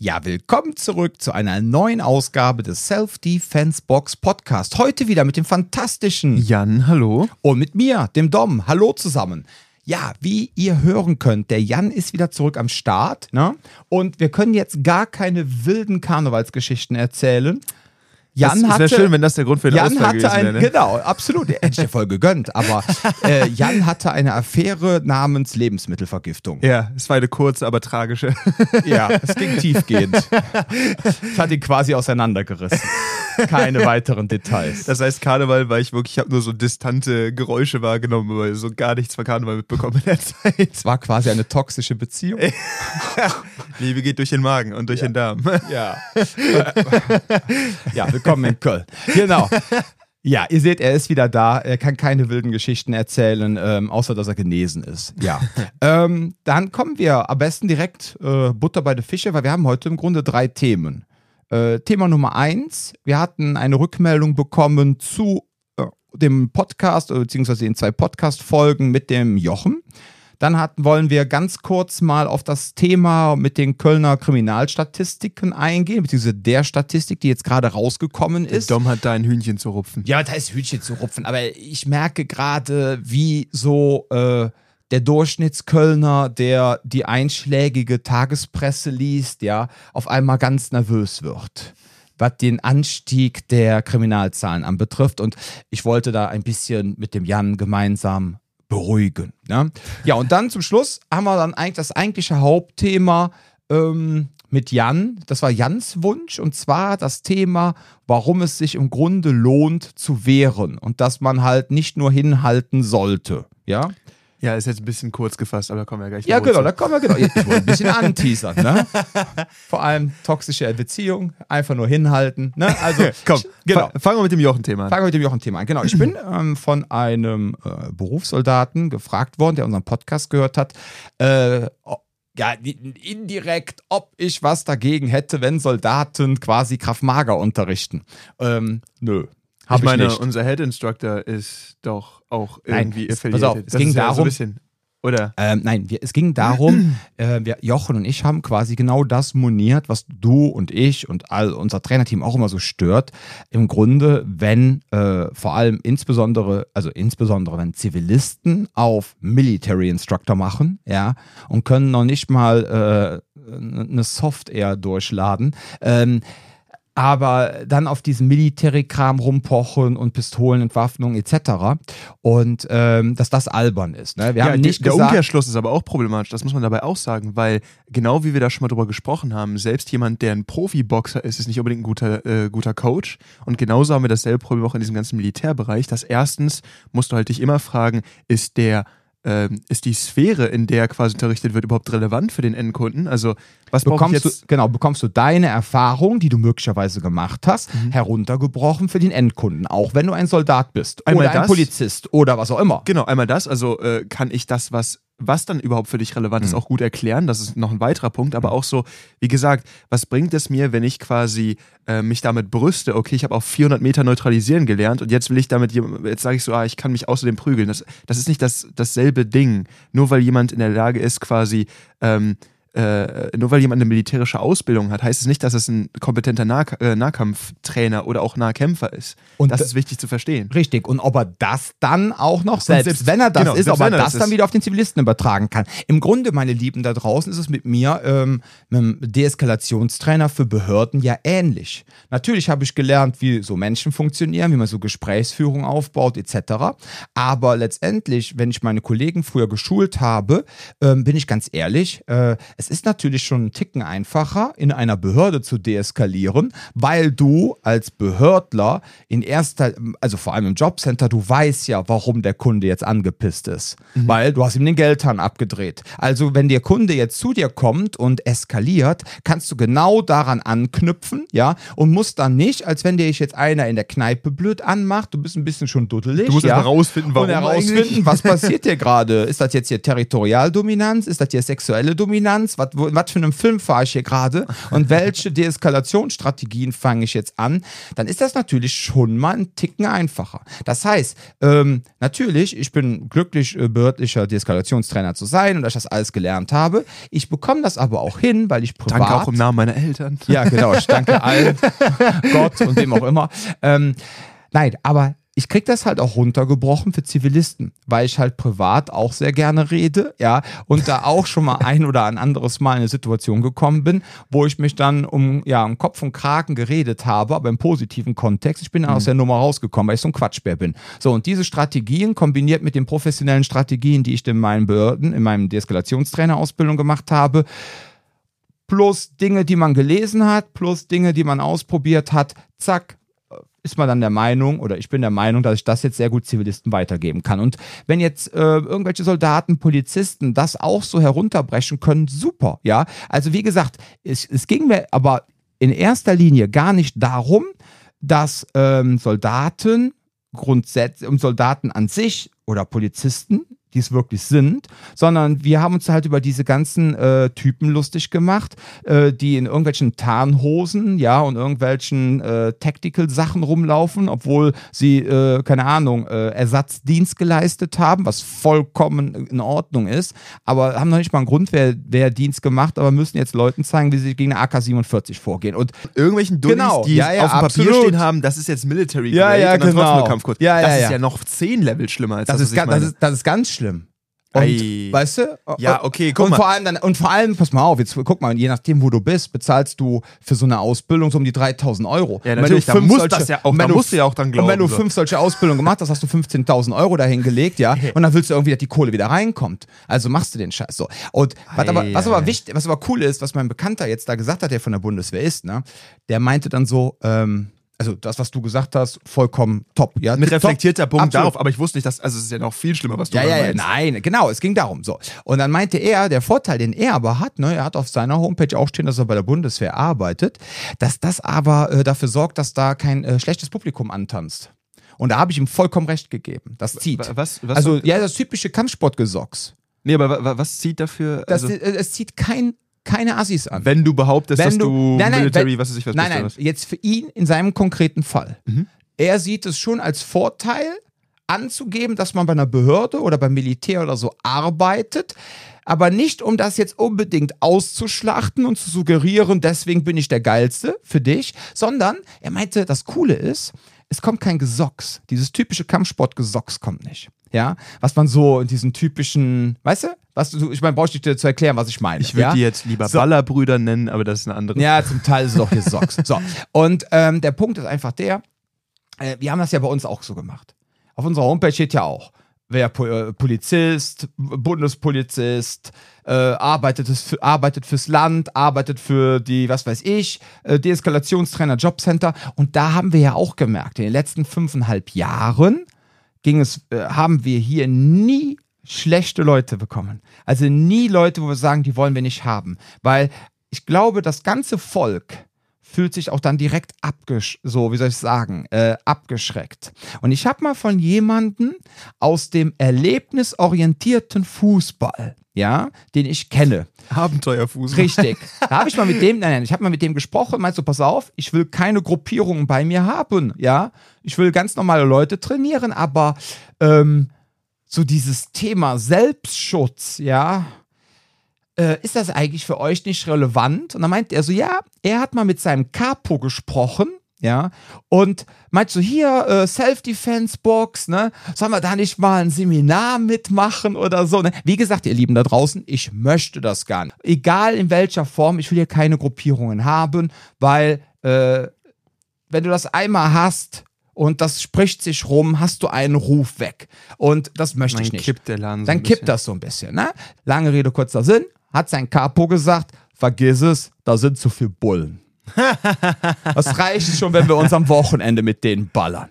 Ja, willkommen zurück zu einer neuen Ausgabe des Self-Defense Box Podcast. Heute wieder mit dem fantastischen Jan, hallo. und mit mir, dem Dom. Hallo zusammen. Ja, wie ihr hören könnt, der Jan ist wieder zurück am Start. Ne? Und wir können jetzt gar keine wilden Karnevalsgeschichten erzählen. Jan das hatte, wäre schön, wenn das der Grund für den Jan Ausfall hatte ein, wäre. Ne? genau, absolut, hätte ich dir voll gegönnt, aber äh, Jan hatte eine Affäre namens Lebensmittelvergiftung. Ja, es war eine kurze, aber tragische. Ja, es ging tiefgehend. Es hat ihn quasi auseinandergerissen. Keine weiteren Details. Das heißt, Karneval war ich wirklich, ich habe nur so distante Geräusche wahrgenommen, aber so gar nichts von Karneval mitbekommen in der Zeit. Es war quasi eine toxische Beziehung. Liebe geht durch den Magen und durch den Darm. Ja. ja, willkommen in Köln. Genau. Ja, ihr seht, er ist wieder da. Er kann keine wilden Geschichten erzählen, ähm, außer dass er genesen ist. Ja. ähm, dann kommen wir am besten direkt äh, Butter bei den Fische, weil wir haben heute im Grunde drei Themen. Äh, Thema Nummer eins: Wir hatten eine Rückmeldung bekommen zu äh, dem Podcast, äh, beziehungsweise den zwei Podcast-Folgen mit dem Jochen. Dann hatten, wollen wir ganz kurz mal auf das Thema mit den Kölner Kriminalstatistiken eingehen, beziehungsweise der Statistik, die jetzt gerade rausgekommen ist. Dom hat da ein Hühnchen zu rupfen. Ja, da ist Hühnchen zu rupfen, aber ich merke gerade, wie so äh, der Durchschnittskölner, der die einschlägige Tagespresse liest, ja, auf einmal ganz nervös wird was den Anstieg der Kriminalzahlen anbetrifft. Und ich wollte da ein bisschen mit dem Jan gemeinsam beruhigen. Ne? Ja, und dann zum Schluss haben wir dann eigentlich das eigentliche Hauptthema ähm, mit Jan. Das war Jans Wunsch und zwar das Thema, warum es sich im Grunde lohnt zu wehren und dass man halt nicht nur hinhalten sollte. Ja, Ja, ist jetzt ein bisschen kurz gefasst, aber kommen wir gleich ja genau, zu. da kommen wir genau. Ich wollte ein bisschen anteasern. Ne? Vor allem toxische Beziehung, einfach nur hinhalten. Ne? Also, Komm, genau. fa- fangen wir mit dem Jochen-Thema an. Fangen wir mit dem Jochen-Thema an. Genau, ich bin ähm, von einem äh, Berufssoldaten gefragt worden, der unseren Podcast gehört hat, äh, ja, indirekt, ob ich was dagegen hätte, wenn Soldaten quasi Kraftmager unterrichten. Ähm, nö. Hab ich meine, nicht. unser Head Instructor ist doch auch Nein, irgendwie es- affiliated. pass auf, es das ging ist ja So darum- ein bisschen, oder? Ähm, nein, wir, es ging darum, äh, wir, Jochen und ich haben quasi genau das moniert, was du und ich und all unser Trainerteam auch immer so stört. Im Grunde, wenn äh, vor allem insbesondere, also insbesondere wenn Zivilisten auf Military Instructor machen, ja, und können noch nicht mal äh, eine Software durchladen. Ähm, aber dann auf diesen Military-Kram rumpochen und Pistolenentwaffnung etc. Und ähm, dass das albern ist. Ne? Wir ja, haben nicht der gesagt, Umkehrschluss ist aber auch problematisch, das muss man dabei auch sagen, weil genau wie wir da schon mal drüber gesprochen haben, selbst jemand, der ein Profiboxer ist, ist nicht unbedingt ein guter, äh, guter Coach. Und genauso haben wir dasselbe Problem auch in diesem ganzen Militärbereich, dass erstens musst du halt dich immer fragen, ist der ähm, ist die Sphäre, in der quasi unterrichtet wird, überhaupt relevant für den Endkunden? Also, was bekommst jetzt? du, genau, bekommst du deine Erfahrung, die du möglicherweise gemacht hast, Mhm. heruntergebrochen für den Endkunden, auch wenn du ein Soldat bist Einmal oder ein das. Polizist oder was auch immer. Genau, einmal das, also äh, kann ich das, was, was dann überhaupt für dich relevant ist, Mhm. auch gut erklären. Das ist noch ein weiterer Punkt, aber auch so, wie gesagt, was bringt es mir, wenn ich quasi äh, mich damit brüste, okay, ich habe auf 400 Meter neutralisieren gelernt und jetzt will ich damit, jetzt sage ich so, ah, ich kann mich außerdem prügeln. Das, das ist nicht das, dasselbe Ding. Nur weil jemand in der Lage ist, quasi, ähm, äh, nur weil jemand eine militärische Ausbildung hat, heißt es nicht, dass es ein kompetenter nah äh, Nahkampftrainer oder auch Nahkämpfer ist. Und das da- ist wichtig zu verstehen. Richtig. Und ob er das dann auch noch, selbst, selbst- wenn er das genau, ist, ob er das das dann wieder auf den Zivilisten übertragen kann. Im Grunde, meine Lieben da draußen, ist es mit mir, ähm, mit dem Deeskalationstrainer für Behörden ja ähnlich. Natürlich habe ich gelernt, wie so Menschen funktionieren, wie man so Gesprächsführung aufbaut, etc. Aber letztendlich, wenn ich meine Kollegen früher geschult habe, ähm, bin ich ganz ehrlich, äh, es ist natürlich schon einen Ticken einfacher, in einer Behörde zu deeskalieren, weil du als Behördler in erster, also vor allem im Jobcenter, du weißt ja, warum der Kunde jetzt angepisst ist. Weil du hast ihm den Geldhahn abgedreht. Also wenn der Kunde jetzt zu dir kommt und eskaliert, kannst du genau daran anknüpfen, ja, und musst dann nicht, als wenn dir jetzt einer in der Kneipe blöd anmacht, du bist ein bisschen schon duddelig, Du musst ja, erst mal rausfinden, warum herausfinden, eigentlich. was passiert hier gerade? Ist das jetzt hier Territorialdominanz? Ist das hier sexuelle Dominanz? Ist, was, wo- was für einen Film fahre ich hier gerade und welche Deeskalationsstrategien fange ich jetzt an, dann ist das natürlich schon mal ein Ticken einfacher. Das heißt, ähm, natürlich, ich bin glücklich, äh, behördlicher Deeskalationstrainer zu sein und dass ich das alles gelernt habe. Ich bekomme das aber auch hin, weil ich privat... Danke auch im Namen meiner Eltern. Ja, genau. Ich danke allen, Gott und wem auch immer. Ähm, nein, aber ich krieg das halt auch runtergebrochen für Zivilisten, weil ich halt privat auch sehr gerne rede, ja, und da auch schon mal ein oder ein anderes Mal in eine Situation gekommen bin, wo ich mich dann um, ja, um Kopf und Kragen geredet habe, aber im positiven Kontext. Ich bin dann aus der Nummer rausgekommen, weil ich so ein Quatschbär bin. So, und diese Strategien kombiniert mit den professionellen Strategien, die ich in meinen Behörden, in meinem Deeskalationstrainerausbildung gemacht habe, plus Dinge, die man gelesen hat, plus Dinge, die man ausprobiert hat, zack, ist man dann der Meinung, oder ich bin der Meinung, dass ich das jetzt sehr gut Zivilisten weitergeben kann. Und wenn jetzt äh, irgendwelche Soldaten, Polizisten das auch so herunterbrechen können, super, ja. Also wie gesagt, es, es ging mir aber in erster Linie gar nicht darum, dass ähm, Soldaten grundsätzlich, um Soldaten an sich oder Polizisten, die es wirklich sind, sondern wir haben uns halt über diese ganzen äh, Typen lustig gemacht, äh, die in irgendwelchen Tarnhosen, ja, und irgendwelchen äh, Tactical-Sachen rumlaufen, obwohl sie, äh, keine Ahnung, äh, Ersatzdienst geleistet haben, was vollkommen in Ordnung ist, aber haben noch nicht mal einen Grundwehrdienst gemacht, aber müssen jetzt Leuten zeigen, wie sie gegen eine AK-47 vorgehen. Und Irgendwelchen Dullis, Genau. die Ja, ja, auf dem Papier stehen haben, das ist jetzt Military Ja, Grade ja, und dann trotzdem genau. nur Kampfkurs. Ja, ja, das ja. ist ja noch zehn Level schlimmer als das, das, ist, was ich ga- das, ist, das ist ganz schlimm. Und, Ei. weißt du? Ja, Und- okay, guck und mal. Vor allem dann, und vor allem, pass mal auf, jetzt guck mal, je nachdem, wo du bist, bezahlst du für so eine Ausbildung so um die 3000 Euro. Ja, Und natürlich, da fünf muss das ja auch- und wenn du- musst du ja auch dran Und wenn glauben, du so. fünf solche Ausbildungen gemacht hast, hast du 15.000 Euro dahin gelegt, ja, und dann willst du irgendwie, dass die Kohle wieder reinkommt. Also machst du den Scheiß so. Und was aber, was aber wichtig, was aber cool ist, was mein Bekannter jetzt da gesagt hat, der von der Bundeswehr ist, ne, der meinte dann so, ähm, also das, was du gesagt hast, vollkommen top. Ja, Mit reflektierter Punkt absolut. darauf, aber ich wusste nicht, dass, also es ist ja noch viel schlimmer, was du Ja, da ja, meinst. nein, genau, es ging darum. So. Und dann meinte er, der Vorteil, den er aber hat, ne, er hat auf seiner Homepage auch stehen, dass er bei der Bundeswehr arbeitet, dass das aber äh, dafür sorgt, dass da kein äh, schlechtes Publikum antanzt. Und da habe ich ihm vollkommen recht gegeben. Das zieht. Wa- Was, was also, ja, das typische Kampfsportgesocks. Nee, aber wa- wa- was zieht dafür? Das, also, äh, es zieht kein, keine Assis an. wenn du behauptest, dass Wenn du, nein, nein, Military, wenn, was weiß ich was Nein, nein, was? jetzt für ihn in seinem konkreten Fall. Mhm. Er sieht es schon als Vorteil anzugeben, dass man bei einer Behörde oder beim Militär oder so arbeitet, aber nicht um das jetzt unbedingt auszuschlachten und zu suggerieren, deswegen bin ich der Geilste für dich, sondern er meinte, das Coole ist, es kommt kein Gesocks. Dieses typische Kampfsportgesocks kommt nicht. Ja, was man so in diesen typischen, weißt du, was du, ich meine, brauche ich dir zu erklären, was ich meine. Ich würde ja? die jetzt lieber So. Ballerbrüder nennen, aber das ist eine andere. Ja, zum Teil ist es auch hier Socks. So. Und ähm, der Punkt ist einfach der, äh, wir haben das ja bei uns auch so gemacht. Auf unserer Homepage steht ja auch, wer äh, Polizist, Bundespolizist, äh, arbeitet, für, arbeitet fürs Land, arbeitet für die, was weiß ich, äh, Deeskalationstrainer, Jobcenter. Und da haben wir ja auch gemerkt, in den letzten fünfeinhalb Jahren ging es, äh, haben wir hier nie schlechte Leute bekommen. Also nie Leute, wo wir sagen, die wollen wir nicht haben. Weil ich glaube, das ganze Volk fühlt sich auch dann direkt abgesch so, wie soll ich sagen, äh, abgeschreckt. Und ich habe mal von jemandem aus dem erlebnisorientierten Fußball, ja, den ich kenne, Abenteuerfuß. Richtig. Da habe ich mal mit dem, nein, nein, ich habe mal mit dem gesprochen, meinst du, pass auf, ich will keine Gruppierungen bei mir haben, ja. Ich will ganz normale Leute trainieren, aber ähm, so dieses Thema Selbstschutz, ja, äh, ist das eigentlich für euch nicht relevant? Und dann meint er so, ja, er hat mal mit seinem Capo gesprochen, ja, und meint so, hier, äh, Self-Defense-Box, ne, sollen wir da nicht mal ein Seminar mitmachen oder so, ne? Wie gesagt, ihr Lieben da draußen, ich möchte das gar nicht. Egal in welcher Form, ich will hier keine Gruppierungen haben, weil, äh, wenn du das einmal hast und das spricht sich rum, hast du einen Ruf weg. Und das möchte Dann ich nicht kippt der Laden so dann ein kippt bisschen. das so ein bisschen. Ne? Lange Rede, kurzer Sinn. Hat sein Capo gesagt, vergiss es, da sind zu viel Bullen. Das reicht schon, wenn wir uns am Wochenende mit denen ballern.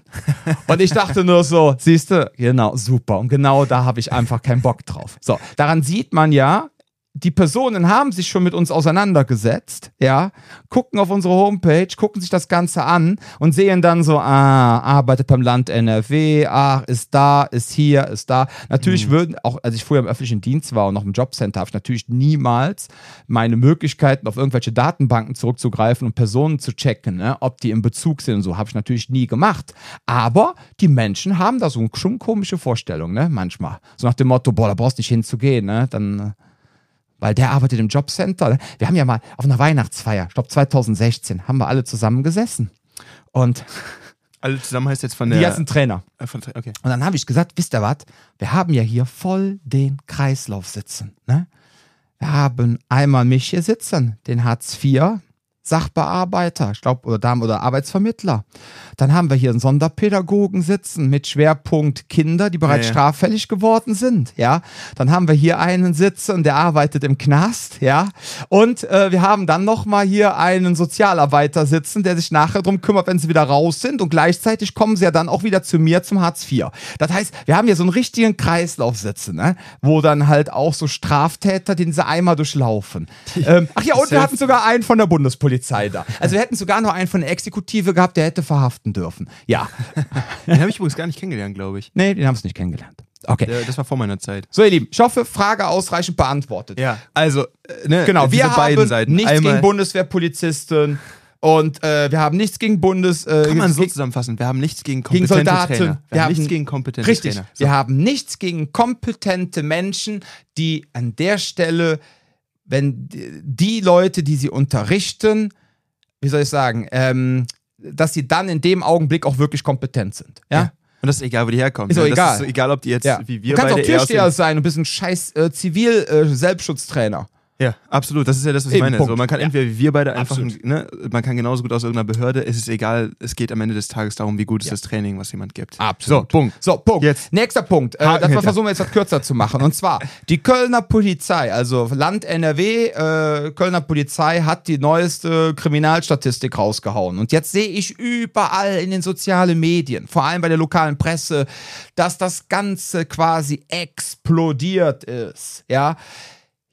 Und ich dachte nur so, siehst du, genau, super. Und genau da habe ich einfach keinen Bock drauf. So, daran sieht man ja, die Personen haben sich schon mit uns auseinandergesetzt, ja, gucken auf unsere Homepage, gucken sich das Ganze an und sehen dann so, ah, arbeitet beim Land NRW, ah, ist da, ist hier, ist da. Natürlich würden, auch als ich früher im öffentlichen Dienst war und noch im Jobcenter, habe ich natürlich niemals meine Möglichkeiten, auf irgendwelche Datenbanken zurückzugreifen und Personen zu checken, ne, ob die im Bezug sind und so, habe ich natürlich nie gemacht. Aber die Menschen haben da so schon komische Vorstellungen, ne, manchmal. So nach dem Motto, boah, da brauchst du nicht hinzugehen, ne, dann weil der arbeitet im Jobcenter. Wir haben ja mal auf einer Weihnachtsfeier, ich glaube 2016, haben wir alle zusammen gesessen. Und Alle zusammen heißt jetzt von die der. ganzen Trainer. äh, okay. Und dann habe ich gesagt, wisst ihr was? Wir haben ja hier voll den Kreislauf sitzen. Ne? Wir haben einmal mich hier sitzen, den Hartz IV. Sachbearbeiter, ich glaube, oder Damen- oder Arbeitsvermittler. Dann haben wir hier einen Sonderpädagogen sitzen mit Schwerpunkt Kinder, die bereits Ja, ja. straffällig geworden sind, ja. Dann haben wir hier einen sitzen, der arbeitet im Knast, ja. Und äh, wir haben dann nochmal hier einen Sozialarbeiter sitzen, der sich nachher drum kümmert, wenn sie wieder raus sind. Und gleichzeitig kommen sie ja dann auch wieder zu mir zum Hartz IV. Das heißt, wir haben hier so einen richtigen Kreislauf sitzen, ne? wo dann halt auch so Straftäter, den sie einmal durchlaufen. ähm, ach ja, und wir hatten sogar einen von der Bundespolizei da. Also wir hätten sogar noch einen von der Exekutive gehabt, der hätte verhaften dürfen. Ja. Den habe ich übrigens gar nicht kennengelernt, glaube ich. Nee, den haben sie nicht kennengelernt. Okay. Das war vor meiner Zeit. So, ihr Lieben, ich hoffe, Frage ausreichend beantwortet. Ja. Also, äh, ne, Genau, wir beiden haben Seiten. nichts Einmal, gegen Bundeswehrpolizisten und äh, wir haben nichts gegen Bundes... Äh, Kann man so gegen- zusammenfassen. Wir haben nichts gegen Gegen kompetente Soldaten. Trainer. Wir, Wir haben haben- nichts gegen kompetente Richtig. Trainer. So. Wir haben nichts gegen kompetente Menschen, die an der Stelle, wenn die- Leute, die sie unterrichten, wie soll ich sagen, ähm, dass sie dann in dem Augenblick auch wirklich kompetent sind. Ja. Ja. Und das ist egal, wo die herkommen. Ist ne? Das egal. ist so egal, ob die jetzt Ja. wie wir du kannst auch Türsteher sein und bist ein scheiß äh, Zivil-Selbstschutztrainer. Ja, absolut. Das ist ja das, was ich Eben, meine. Punkt. So, man kann Ja. entweder wie wir beide einfach, ne, man kann genauso gut aus irgendeiner Behörde. Es ist egal. Es geht am Ende des Tages darum, wie gut ist Ja. das Training, was jemand gibt. Absolut. So, Punkt. So, Punkt. Jetzt. Nächster Punkt. Äh, das hinter. versuchen wir jetzt etwas kürzer zu machen. Und zwar, die Kölner Polizei, also Land NRW, äh, Kölner Polizei hat die neueste Kriminalstatistik rausgehauen. Und jetzt sehe ich überall in den sozialen Medien, vor allem bei der lokalen Presse, dass das Ganze quasi explodiert ist. Ja.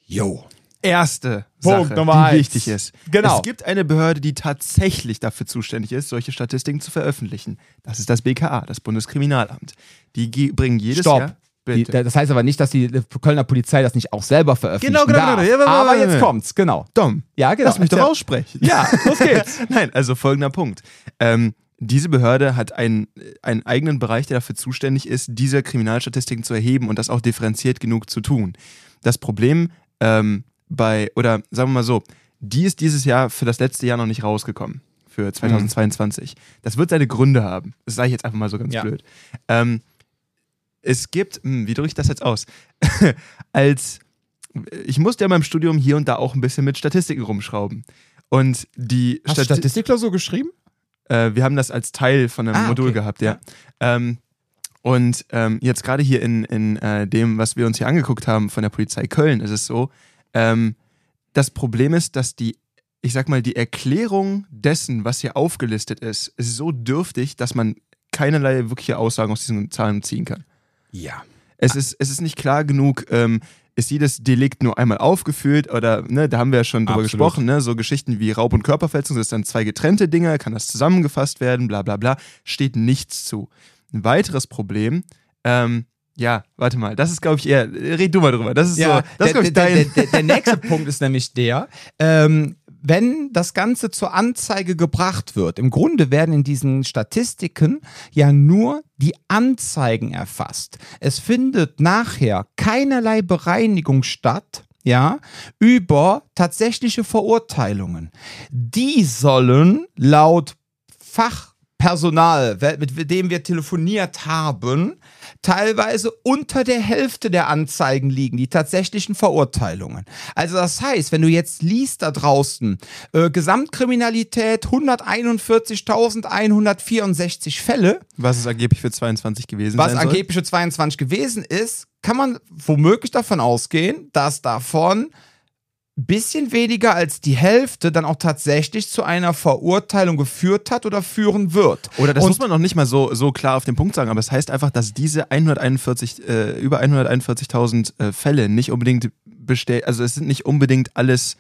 Jo. Erste Punkt Sache, Nummer die eins. wichtig ist. Genau. Es gibt eine Behörde, die tatsächlich dafür zuständig ist, solche Statistiken zu veröffentlichen. Das ist das BKA, das Bundeskriminalamt. Die ge- bringen jedes Stopp. Jahr. Die, das heißt aber nicht, dass die Kölner Polizei das nicht auch selber veröffentlichen Genau, genau, genau. Ja, aber jetzt kommt's, genau. Dom, Ja, genau. lass mich doch aussprechen. Ja, los geht's. Nein, also folgender Punkt. Ähm, diese Behörde hat einen, einen eigenen Bereich, der dafür zuständig ist, diese Kriminalstatistiken zu erheben und das auch differenziert genug zu tun. Das Problem ähm, bei, oder sagen wir mal so, die ist dieses Jahr für das letzte Jahr noch nicht rausgekommen, für 2022. Das wird seine Gründe haben. Das sage ich jetzt einfach mal so ganz Ja. blöd. Ähm, es gibt, hm, wie drücke ich das jetzt aus? Als ich musste ja in meinem Studium hier und da auch ein bisschen mit Statistiken rumschrauben. Und die Hast Stati- Statistikler so geschrieben? äh, wir haben das als Teil von einem Ah, Modul okay. gehabt, ja. Ähm, und ähm, jetzt gerade hier in, in äh, dem, was wir uns hier angeguckt haben von der Polizei Köln, ist es so, ähm, das Problem ist, dass die, ich sag mal, die Erklärung dessen, was hier aufgelistet ist, ist so dürftig, dass man keinerlei wirkliche Aussagen aus diesen Zahlen ziehen kann. Ja. Es ist, es ist nicht klar genug, ähm, ist jedes Delikt nur einmal aufgeführt oder, ne, da haben wir ja schon drüber Absolut. gesprochen, ne, so Geschichten wie Raub- und Körperverletzung, das ist dann zwei getrennte Dinge, kann das zusammengefasst werden, bla bla bla, steht nichts zu. Ein weiteres Problem, ähm, ja, warte mal, das ist, glaube ich, eher, red du mal drüber, das ist so, das ist, der, ich, dein, der, der, nächste Punkt ist nämlich der, ähm, wenn das Ganze zur Anzeige gebracht wird, im Grunde werden in diesen Statistiken ja nur die Anzeigen erfasst. Es findet nachher keinerlei Bereinigung statt. Ja, über tatsächliche Verurteilungen. Die sollen laut Fachpersonal, mit dem wir telefoniert haben, teilweise unter der Hälfte der Anzeigen liegen, die tatsächlichen Verurteilungen. Also das heißt, wenn du jetzt liest da draußen, äh, Gesamtkriminalität 141.164 Fälle, was es angeblich für 22 gewesen? Was angeblich für 22 gewesen ist, kann man womöglich davon ausgehen, dass davon bisschen weniger als die Hälfte dann auch tatsächlich zu einer Verurteilung geführt hat oder führen wird. Oder das Und- muss man noch nicht mal so, so klar auf den Punkt sagen, aber es heißt einfach, dass diese 141, äh, über 141.000 äh, Fälle nicht unbedingt bestell also es sind nicht unbedingt alles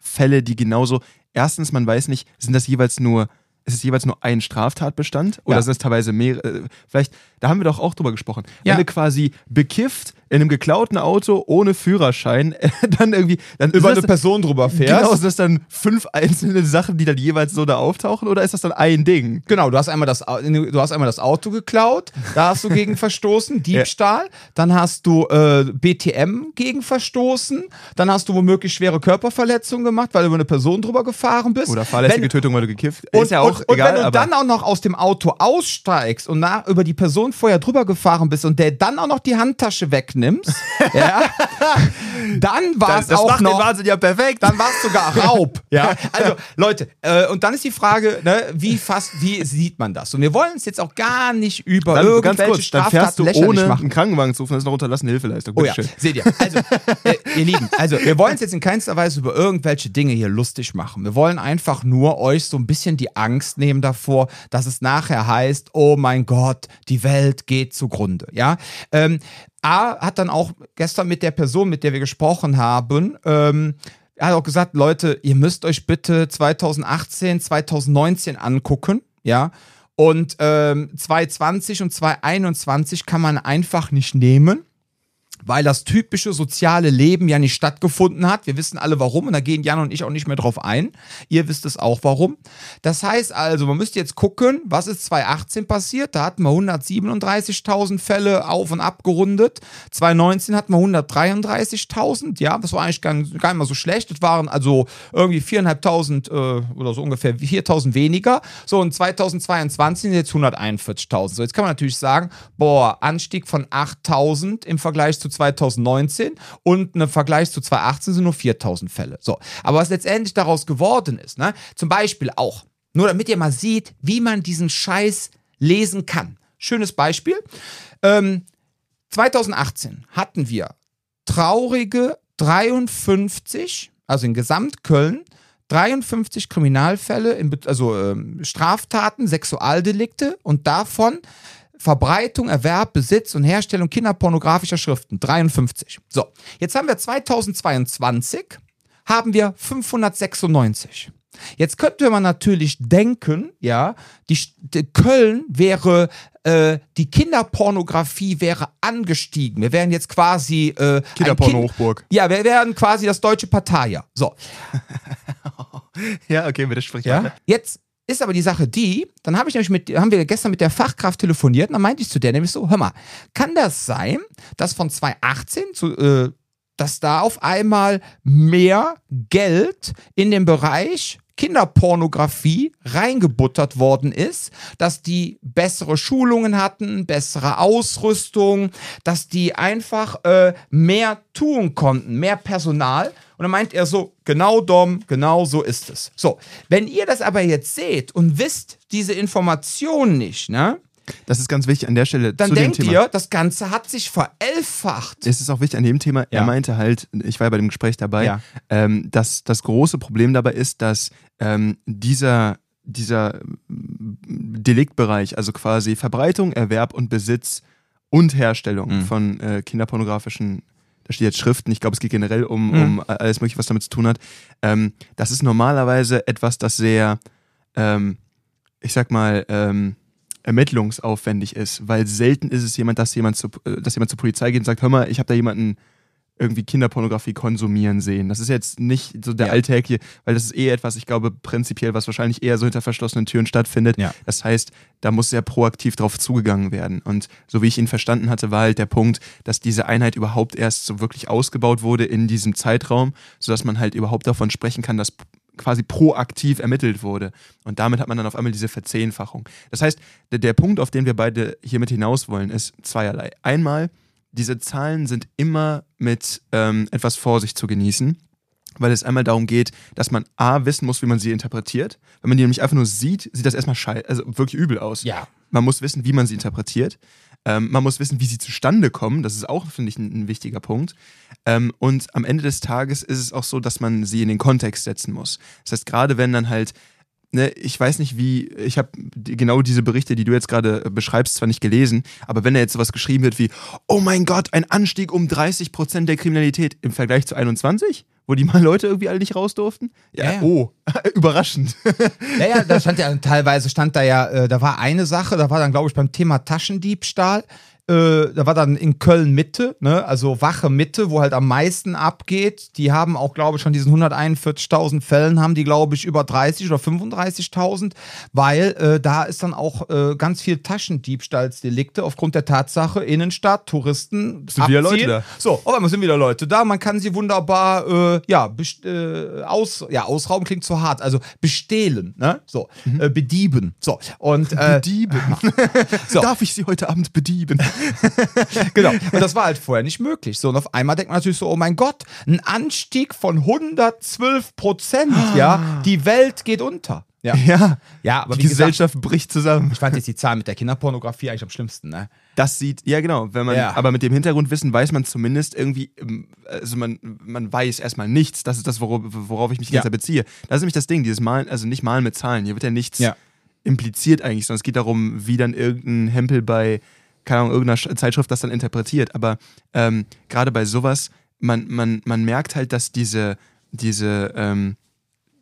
Fälle, die genauso. Erstens, man weiß nicht, sind das jeweils nur ist es jeweils nur ein Straftatbestand oder Ja. sind es teilweise mehrere? Äh, vielleicht, da haben wir doch auch drüber gesprochen. Ja. Wenn du quasi bekifft in einem geklauten Auto ohne Führerschein, dann irgendwie dann Über eine das, Person drüber fährst. Genau, sind das dann fünf einzelne Sachen, die dann jeweils so da auftauchen oder ist das dann ein Ding? Genau, du hast einmal das, du hast einmal das Auto geklaut, da hast du gegen verstoßen, Diebstahl, dann hast du äh, BTM gegen verstoßen, dann hast du womöglich schwere Körperverletzungen gemacht, weil du über eine Person drüber gefahren bist. Oder fahrlässige Wenn- Tötung, weil du gekifft und, Ist ja auch und, und egal, wenn du dann auch noch aus dem Auto aussteigst und nach, über die Person vorher drüber gefahren bist und der dann auch noch die Handtasche wegnimmst, ja, dann war es auch macht noch den Wahnsinn ja perfekt. dann war es sogar Raub. ja, also Leute, äh, und dann ist die Frage, ne, wie fast, wie sieht man das? Und wir wollen uns jetzt auch gar nicht über dann, irgendwelche ganz kurz, dann fährst du ohne machen. einen Krankenwagen zu rufen, das ist eine unterlassene Hilfeleistung. Oh ja, Bitteschön. seht ihr. Also, äh, ihr Lieben, also wir wollen uns jetzt in keinster Weise über irgendwelche Dinge hier lustig machen. Wir wollen einfach nur euch so ein bisschen die Angst nehmen davor, dass es nachher heißt, oh mein Gott, die Welt geht zugrunde. Ja. Ähm, A hat dann auch gestern mit der Person, mit der wir gesprochen haben, ähm, er hat auch gesagt, Leute, ihr müsst euch bitte 2018, 2019 angucken, ja. Und ähm, 2020 und 2021 kann man einfach nicht nehmen weil das typische soziale Leben ja nicht stattgefunden hat. Wir wissen alle warum und da gehen Jan und ich auch nicht mehr drauf ein. Ihr wisst es auch warum. Das heißt also, man müsste jetzt gucken, was ist 2018 passiert? Da hatten wir 137.000 Fälle auf und abgerundet. 2019 hatten wir 133.000. Ja, das war eigentlich gar, gar nicht mal so schlecht. Das waren also irgendwie 4.500 äh, oder so ungefähr 4.000 weniger. So, und 2022 sind jetzt 141.000. So, jetzt kann man natürlich sagen, boah, Anstieg von 8.000 im Vergleich zu 2019 und ein Vergleich zu 2018 sind nur 4.000 Fälle. So, aber was letztendlich daraus geworden ist, ne, zum Beispiel auch, nur damit ihr mal seht, wie man diesen Scheiß lesen kann. Schönes Beispiel. Ähm, 2018 hatten wir traurige 53, also in Gesamtköln, 53 Kriminalfälle, also ähm, Straftaten, Sexualdelikte und davon Verbreitung, Erwerb, Besitz und Herstellung kinderpornografischer Schriften. 53. So, jetzt haben wir 2022, haben wir 596. Jetzt könnte man natürlich denken, ja, die, die Köln wäre, äh, die Kinderpornografie wäre angestiegen. Wir wären jetzt quasi äh, Kinderporno-Hochburg. Kind- Ja, wir wären quasi das deutsche Parteier. So, Ja, okay, bitte sprich ja. weiter. Jetzt ist aber die Sache die, dann habe ich nämlich mit, haben wir gestern mit der Fachkraft telefoniert und dann meinte ich zu der nämlich so, hör mal, kann das sein, dass von 2018 zu, äh, dass da auf einmal mehr Geld in den Bereich Kinderpornografie reingebuttert worden ist, dass die bessere Schulungen hatten, bessere Ausrüstung, dass die einfach äh, mehr tun konnten, mehr Personal. Und dann meint er so, genau Dom, genau so ist es. So, wenn ihr das aber jetzt seht und wisst diese Information nicht, ne, Das ist ganz wichtig an der Stelle dann zu dem denkt Thema. ihr, das Ganze hat sich verelfacht. Es ist auch wichtig an dem Thema, Ja. er meinte halt, ich war ja bei dem Gespräch dabei, Ja. ähm, dass das große Problem dabei ist, dass ähm, dieser, dieser Deliktbereich, also quasi Verbreitung, Erwerb und Besitz und Herstellung Mhm. von äh, kinderpornografischen, da steht jetzt Schriften, ich glaube, es geht generell um, Mhm. um alles Mögliche, was damit zu tun hat, ähm, das ist normalerweise etwas, das sehr, ähm, ich sag mal, ähm, ermittlungsaufwendig ist, weil selten ist es jemand, dass jemand, zu, äh, dass jemand zur Polizei geht und sagt, hör mal, ich habe da jemanden irgendwie Kinderpornografie konsumieren sehen. Das ist jetzt nicht so der Ja. alltägliche, weil das ist eh etwas, ich glaube, prinzipiell, was wahrscheinlich eher so hinter verschlossenen Türen stattfindet. Ja. Das heißt, da muss sehr proaktiv drauf zugegangen werden. Und so wie ich ihn verstanden hatte, war halt der Punkt, dass diese Einheit überhaupt erst so wirklich ausgebaut wurde in diesem Zeitraum, sodass man halt überhaupt davon sprechen kann, dass quasi proaktiv ermittelt wurde. Und damit hat man dann auf einmal diese Verzehnfachung. Das heißt, der, der Punkt, auf den wir beide hiermit hinaus wollen, ist zweierlei. Einmal, diese Zahlen sind immer mit ähm, etwas Vorsicht zu genießen, weil es einmal darum geht, dass man A, wissen muss, wie man sie interpretiert. Wenn man die nämlich einfach nur sieht, sieht das erstmal scheiße, also wirklich übel aus. Ja. Man muss wissen, wie man sie interpretiert. Ähm, man muss wissen, wie sie zustande kommen. Das ist auch, finde ich, ein, ein wichtiger Punkt. Ähm, und am Ende des Tages ist es auch so, dass man sie in den Kontext setzen muss. Das heißt, gerade wenn dann halt ne, ich weiß nicht wie, ich habe genau diese Berichte, die du jetzt gerade äh, beschreibst, zwar nicht gelesen, aber wenn da jetzt sowas geschrieben wird wie, oh mein Gott, ein Anstieg um 30 Prozent der Kriminalität im Vergleich zu 21? Wo die mal Leute irgendwie alle nicht raus durften? Ja, ja. Oh, überraschend. Ja, ja, da stand ja teilweise stand da ja, äh, da war eine Sache, da war dann, glaube ich, beim Thema Taschendiebstahl. Äh, da war dann in Köln Mitte, ne, also Wache Mitte, wo halt am meisten abgeht. Die haben auch, glaube ich, schon diesen 141.000 Fällen haben die, glaube ich, über 30 oder 35.000, weil äh, da ist dann auch äh, ganz viel Taschendiebstahlsdelikte aufgrund der Tatsache Innenstadt, Touristen. Sind wieder Leute abziehen. da. So, auf einmal sind wieder Leute da. Man kann sie wunderbar, äh, ja, äh, aus, ja, ausrauben klingt zu hart, also bestehlen, ne, so, äh, bedieben, so und äh, Bedieben. So. Darf ich sie heute Abend bedieben? genau. Und das war halt vorher nicht möglich. So, und auf einmal denkt man natürlich so, oh mein Gott, ein Anstieg von 112 Prozent, ja, die Welt geht unter. Ja, ja. ja aber Die wie gesagt, Gesellschaft bricht zusammen. ich fand jetzt die Zahl mit der Kinderpornografie eigentlich am schlimmsten, ne? Das sieht, ja genau, wenn man, Ja. aber mit dem Hintergrundwissen weiß man zumindest irgendwie, ähm, also man, man weiß erstmal nichts, das ist das, worauf, worauf ich mich Ja. Zeit beziehe. Das ist nämlich das Ding, dieses Malen, also nicht Malen mit Zahlen, hier wird ja nichts Ja. impliziert eigentlich, sondern es geht darum, wie dann irgendein Hempel bei, keine Ahnung, irgendeiner Sch- Zeitschrift das dann interpretiert. Aber ähm, gerade bei sowas, man, man, man merkt halt, dass diese, diese, ähm,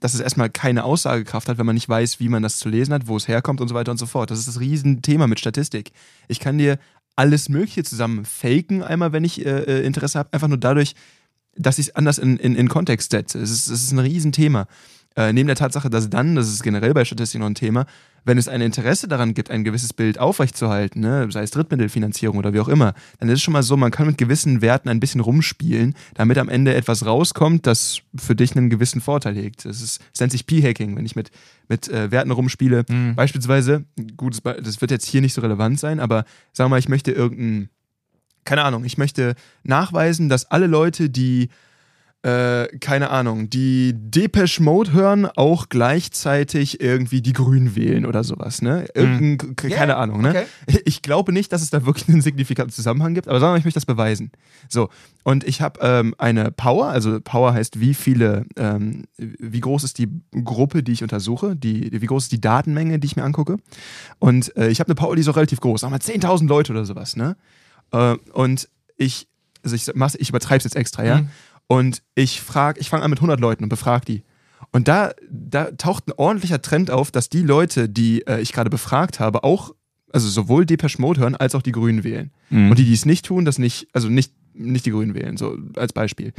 dass es erstmal keine Aussagekraft hat, wenn man nicht weiß, wie man das zu lesen hat, wo es herkommt und so weiter und so fort. Das ist das Riesenthema mit Statistik. Ich kann dir alles Mögliche zusammen faken, einmal, wenn ich äh, äh, Interesse habe, einfach nur dadurch, dass ich es anders in, in, in Kontext setze. Es ist, es ist ein Riesenthema. Äh, neben der Tatsache, dass dann, das ist generell bei Statistik noch ein Thema, wenn es ein Interesse daran gibt, ein gewisses Bild aufrechtzuerhalten, ne, sei es Drittmittelfinanzierung oder wie auch immer, dann ist es schon mal so, man kann mit gewissen Werten ein bisschen rumspielen, damit am Ende etwas rauskommt, das für dich einen gewissen Vorteil hegt. Das, ist, das nennt sich P-Hacking, wenn ich mit, mit äh, Werten rumspiele. Beispielsweise, gut, das wird jetzt hier nicht so relevant sein, aber sagen wir mal, ich möchte irgendein, keine Ahnung, ich möchte nachweisen, dass alle Leute, die äh, keine Ahnung, die Depeche Mode hören, auch gleichzeitig irgendwie die Grünen wählen oder sowas, ne? Irgendein, k- Ja, keine Ahnung, ne? okay. Ich glaube nicht, dass es da wirklich einen signifikanten Zusammenhang gibt, aber sagen wir mal, ich möchte das beweisen. So, und ich habe ähm, eine Power, also Power heißt, wie viele, ähm, wie groß ist die Gruppe, die ich untersuche, die, wie groß ist die Datenmenge, die ich mir angucke. Und äh, ich habe eine Power, die ist auch relativ groß, sagen wir mal 10.000 Leute oder sowas, ne? Äh, und ich, also ich, ich übertreibe es jetzt extra, ja? Mhm. Und ich frage, ich fange an mit 100 Leuten und befrage die. Und da, da taucht ein ordentlicher Trend auf, dass die Leute, die äh, ich gerade befragt habe, auch, also sowohl Depeche Mode hören, als auch die Grünen wählen. Und die, die es nicht tun, das nicht, also nicht, nicht die Grünen wählen, so als Beispiel.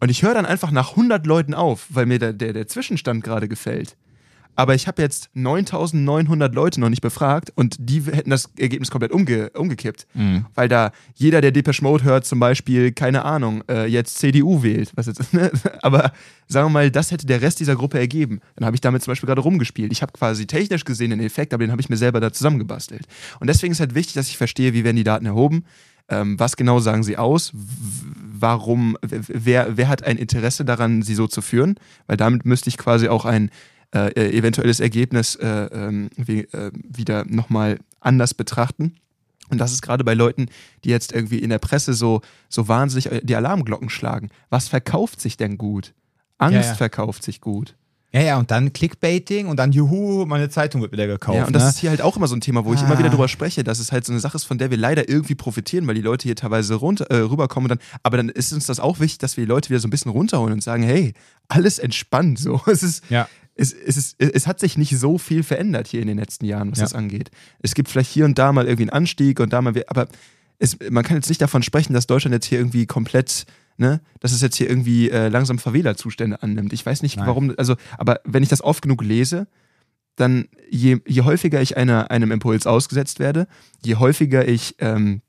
Und ich höre dann einfach nach 100 Leuten auf, weil mir der, der, der Zwischenstand gerade gefällt. Aber ich habe jetzt 9900 Leute noch nicht befragt und die hätten das Ergebnis komplett umge umgekippt. Weil da jeder, der Depeche Mode hört, zum Beispiel, keine Ahnung, äh, jetzt CDU wählt. Was jetzt, ne? Aber sagen wir mal, das hätte der Rest dieser Gruppe ergeben. Dann habe ich damit zum Beispiel gerade rumgespielt. Ich habe quasi technisch gesehen den Effekt, aber den habe ich mir selber da zusammengebastelt. Und deswegen ist halt wichtig, dass ich verstehe, wie werden die Daten erhoben. Ähm, was genau sagen sie aus? Warum, wer, wer hat ein Interesse daran, sie so zu führen? Weil damit müsste ich quasi auch ein äh, äh, eventuelles Ergebnis äh, ähm, wie, äh, wieder nochmal anders betrachten. Und das ist gerade bei Leuten, die jetzt irgendwie in der Presse so, so wahnsinnig äh, die Alarmglocken schlagen. Was verkauft sich denn gut? Angst Ja, ja. verkauft sich gut. Ja, ja, und dann Clickbaiting und dann juhu, meine Zeitung wird wieder gekauft. Ja, und das ne? ist hier halt auch immer so ein Thema, wo ich Ah. immer wieder drüber spreche, dass es halt so eine Sache ist, von der wir leider irgendwie profitieren, weil die Leute hier teilweise runter, äh, rüberkommen. Und dann, aber dann ist uns das auch wichtig, dass wir die Leute wieder so ein bisschen runterholen und sagen, hey, alles entspannt. So. Es, ist, Ja. Es, es, ist, es hat sich nicht so viel verändert hier in den letzten Jahren, was Ja. das angeht. Es gibt vielleicht hier und da mal irgendwie einen Anstieg und da mal, aber es, man kann jetzt nicht davon sprechen, dass Deutschland jetzt hier irgendwie komplett, ne, dass es jetzt hier irgendwie äh, langsam Verwählerzustände annimmt. Ich weiß nicht, Nein. warum, also, aber wenn ich das oft genug lese, dann je, je häufiger ich einer, einem Impuls ausgesetzt werde, je häufiger ich ähm,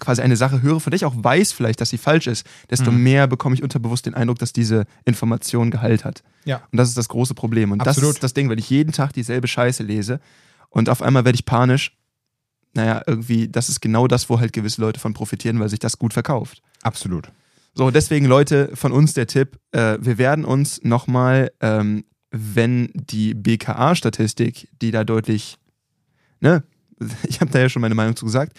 quasi eine Sache höre, von der ich auch weiß vielleicht, dass sie falsch ist, desto Mhm. mehr bekomme ich unterbewusst den Eindruck, dass diese Information Gehalt hat. Ja. Und das ist das große Problem. Und das Absolut. ist das Ding, wenn ich jeden Tag dieselbe Scheiße lese und auf einmal werde ich panisch, naja, irgendwie, das ist genau das, wo halt gewisse Leute von profitieren, weil sich das gut verkauft. Absolut. So, deswegen, Leute, von uns der Tipp: äh, Wir werden uns nochmal, ähm, wenn die BKA-Statistik, die da deutlich, ne, ich habe da ja schon meine Meinung zu gesagt,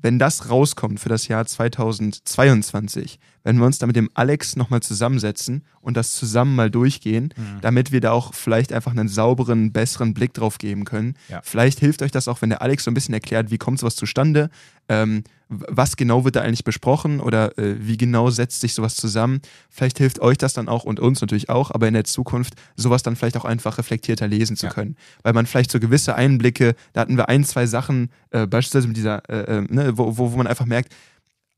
wenn das rauskommt für das Jahr 2022, wenn wir uns da mit dem Alex nochmal zusammensetzen und das zusammen mal durchgehen, Mhm. damit wir da auch vielleicht einfach einen sauberen, besseren Blick drauf geben können. Ja. Vielleicht hilft euch das auch, wenn der Alex so ein bisschen erklärt, wie kommt sowas zustande, ähm, was genau wird da eigentlich besprochen oder äh, wie genau setzt sich sowas zusammen. Vielleicht hilft euch das dann auch und uns natürlich auch, aber in der Zukunft sowas dann vielleicht auch einfach reflektierter lesen zu Ja. können. Weil man vielleicht so gewisse Einblicke, da hatten wir ein, zwei Sachen, äh, beispielsweise mit dieser, äh, äh, ne, wo, wo, wo man einfach merkt,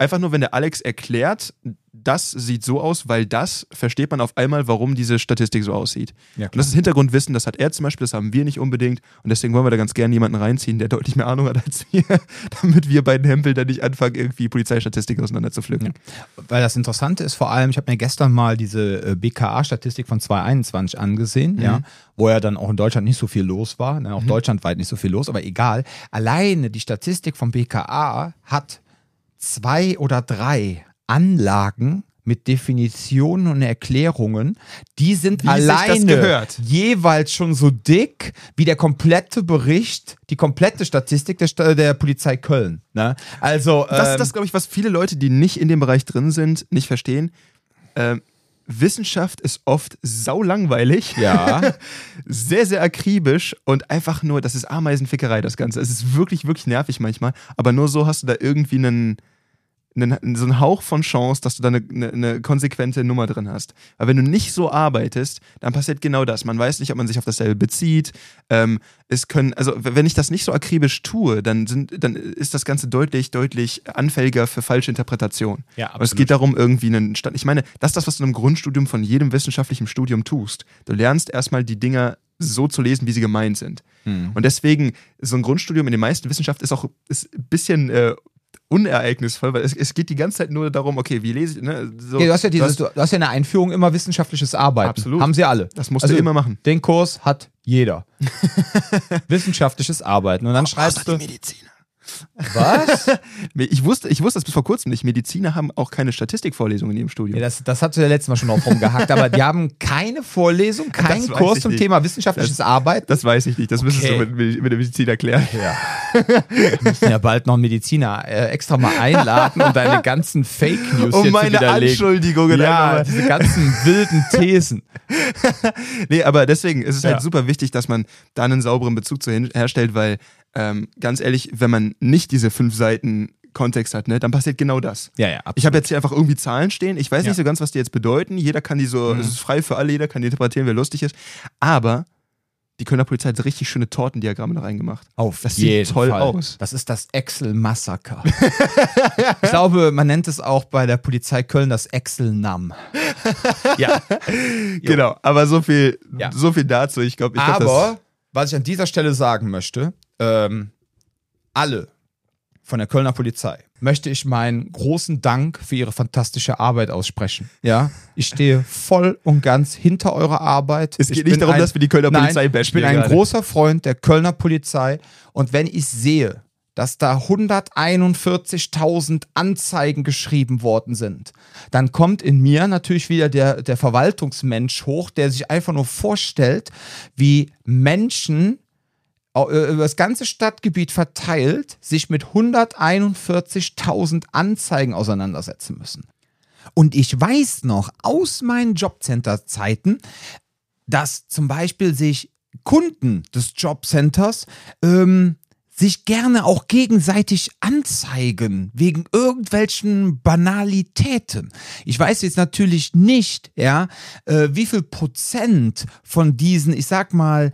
einfach nur, wenn der Alex erklärt, das sieht so aus, weil das, versteht man auf einmal, warum diese Statistik so aussieht. Ja, Und das ist Hintergrundwissen, das hat er zum Beispiel, das haben wir nicht unbedingt. Und deswegen wollen wir da ganz gerne jemanden reinziehen, der deutlich mehr Ahnung hat als wir, damit wir beiden Hempel dann nicht anfangen, irgendwie Polizeistatistik auseinander zu pflücken. Weil das Interessante ist vor allem, ich habe mir gestern mal diese äh, BKA-Statistik von 2021 angesehen, Mhm. ja, wo ja dann auch in Deutschland nicht so viel los war, ne, auch deutschlandweit nicht so viel los, aber egal. Alleine die Statistik vom BKA hat zwei oder drei Anlagen mit Definitionen und Erklärungen, die sind Wie das alleine gehört. jeweils schon so dick wie der komplette Bericht, die komplette Statistik der, Sta- der Polizei Köln. Ne? Also Das ähm, ist das, glaube ich, was viele Leute, die nicht in dem Bereich drin sind, nicht verstehen. Ähm, Wissenschaft ist oft saulangweilig. Ja. sehr, sehr akribisch und einfach nur, das ist Ameisenfickerei, das Ganze. Es ist wirklich, wirklich nervig manchmal, aber nur so hast du da irgendwie einen, einen so einen Hauch von Chance, dass du da eine, eine, eine konsequente Nummer drin hast. Weil wenn du nicht so arbeitest, dann passiert genau das. Man weiß nicht, ob man sich auf dasselbe bezieht. Ähm, es können, also wenn ich das nicht so akribisch tue, dann, sind, dann ist das Ganze deutlich, deutlich anfälliger für falsche Interpretation. Ja, Aber es geht darum, irgendwie einen Stand. Ich meine, das ist das, was du im Grundstudium von jedem wissenschaftlichen Studium tust. Du lernst erstmal die Dinger so zu lesen, wie sie gemeint sind. Hm. Und deswegen, so ein Grundstudium in den meisten Wissenschaften ist auch ist ein bisschen äh, unereignisvoll, weil es, es geht die ganze Zeit nur darum, okay, wie lese ich, ne? So, Ja, du hast ja dieses, du hast- du hast ja eine Einführung immer wissenschaftliches Arbeiten. Absolut. Haben sie alle. das musst Also, du immer machen. Den Kurs hat jeder. wissenschaftliches Arbeiten. Und dann schreibst du. die Mediziner. Was? Ich wusste, ich wusste das bis vor kurzem nicht. Mediziner haben auch keine Statistikvorlesungen in ihrem Studium. Ja, das, das hast du ja letztes Mal schon drauf rumgehackt, aber die haben keine Vorlesung, keinen Kurs zum nicht. Thema wissenschaftliches Arbeiten. das weiß ich nicht. Das müsstest Okay. du mit, mit der Medizin erklären. Ja. Wir müssen ja bald noch einen Mediziner äh, extra mal einladen und deine ganzen Fake News Um hier zu meine widerlegen. Anschuldigungen Ja, diese ganzen wilden Thesen. Nee, aber deswegen ist es Ja. halt super wichtig, dass man da einen sauberen Bezug zu herstellt, weil ähm, ganz ehrlich, wenn man nicht diese fünf Seiten Kontext hat, ne, dann passiert genau das. Ja, ja, absolut. Ich habe jetzt hier einfach irgendwie Zahlen stehen. Ich weiß Ja. nicht so ganz, was die jetzt bedeuten. Jeder kann die so, Mhm. es ist frei für alle, jeder kann die interpretieren, wer lustig ist. Aber die Kölner Polizei hat richtig schöne Tortendiagramme da reingemacht. Auf Das sieht jeden toll Fall. aus. Das ist das Excel-Massaker. ich glaube, man nennt es auch bei der Polizei Köln das Excel-Nam. ja. Genau, aber so viel, Ja. so viel dazu. Ich glaube, ich glaub, Aber, was ich an dieser Stelle sagen möchte, ähm, alle von der Kölner Polizei möchte ich meinen großen Dank für ihre fantastische Arbeit aussprechen. Ja, ich stehe voll und ganz hinter eurer Arbeit. Es geht Ich nicht darum, ein, dass wir die Kölner Nein, Polizei bashen Ich bin ein gerade. großer Freund der Kölner Polizei und wenn ich sehe, dass da 141.000 Anzeigen geschrieben worden sind, dann kommt in mir natürlich wieder der, der Verwaltungsmensch hoch, der sich einfach nur vorstellt, wie Menschen über das ganze Stadtgebiet verteilt sich mit 141.000 Anzeigen auseinandersetzen müssen. Und ich weiß noch aus meinen Jobcenter-Zeiten, dass zum Beispiel sich Kunden des Jobcenters ähm, sich gerne auch gegenseitig anzeigen wegen irgendwelchen Banalitäten. Ich weiß jetzt natürlich nicht, ja, äh, wie viel Prozent von diesen, ich sag mal,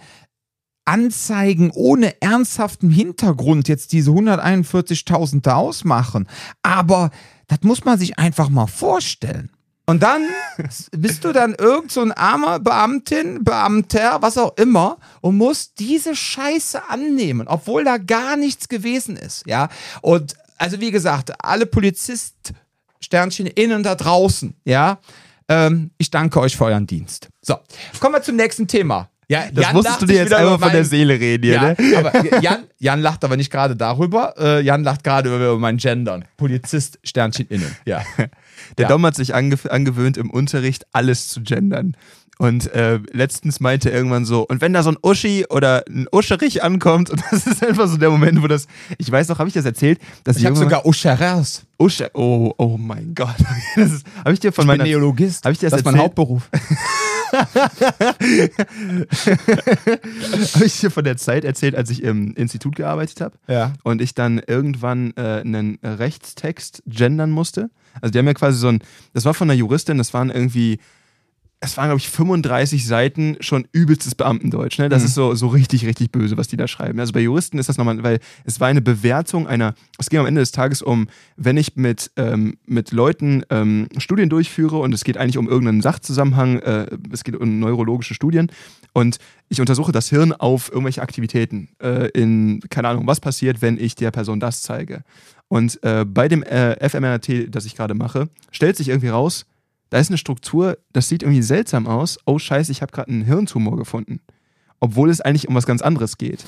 Anzeigen ohne ernsthaften Hintergrund jetzt diese 141.000 da ausmachen. Aber das muss man sich einfach mal vorstellen. Und dann bist du dann irgend so ein armer Beamtin, Beamter, was auch immer, und musst diese Scheiße annehmen, obwohl da gar nichts gewesen ist, ja. Und also wie gesagt, alle Polizist, Sternchen innen da draußen, ja. Ähm, ich danke euch für euren Dienst. So, kommen wir zum nächsten Thema. Ja, Das Jan musstest du dir jetzt einmal von der Seele reden hier, ja, ne? aber Jan, Jan lacht aber nicht gerade darüber. Äh, Jan lacht gerade über, mein Gendern. Polizist, Sternchen innen. Ja. Der Ja. Dom hat sich ange angewöhnt, im Unterricht alles zu gendern. Und äh, letztens meinte er irgendwann so, und wenn da so ein Uschi oder ein Uscherich ankommt, und das ist einfach so der Moment, wo das, ich weiß noch, habe ich das erzählt? Dass Ich habe sogar Uscheres. Uscher, oh, oh mein Gott. Das habe ich dir von Ich bin meiner, Neologist. Hab ich dir das das ist mein? Hauptberuf. habe ich dir von der Zeit erzählt, als ich im Institut gearbeitet habe? Ja. und ich dann irgendwann äh, einen Rechtstext gendern musste. Also die haben ja quasi so ein, das war von einer Juristin, das waren irgendwie, es waren glaube ich 35 Seiten schon übelstes Beamtendeutsch. Ne? Das Mhm. ist so, so richtig, richtig böse, was die da schreiben. Also bei Juristen ist das nochmal, weil es war eine Bewertung einer, es ging am Ende des Tages um, wenn ich mit, ähm, mit Leuten ähm, Studien durchführe und es geht eigentlich um irgendeinen Sachzusammenhang, äh, es geht um neurologische Studien und ich untersuche das Hirn auf irgendwelche Aktivitäten. Äh, in, keine Ahnung, was passiert, wenn ich der Person das zeige. Und äh, bei dem äh, fMRT, das ich gerade mache, stellt sich irgendwie raus, da ist eine Struktur, das sieht irgendwie seltsam aus. Oh Scheiße, ich habe gerade einen Hirntumor gefunden. Obwohl es eigentlich um was ganz anderes geht.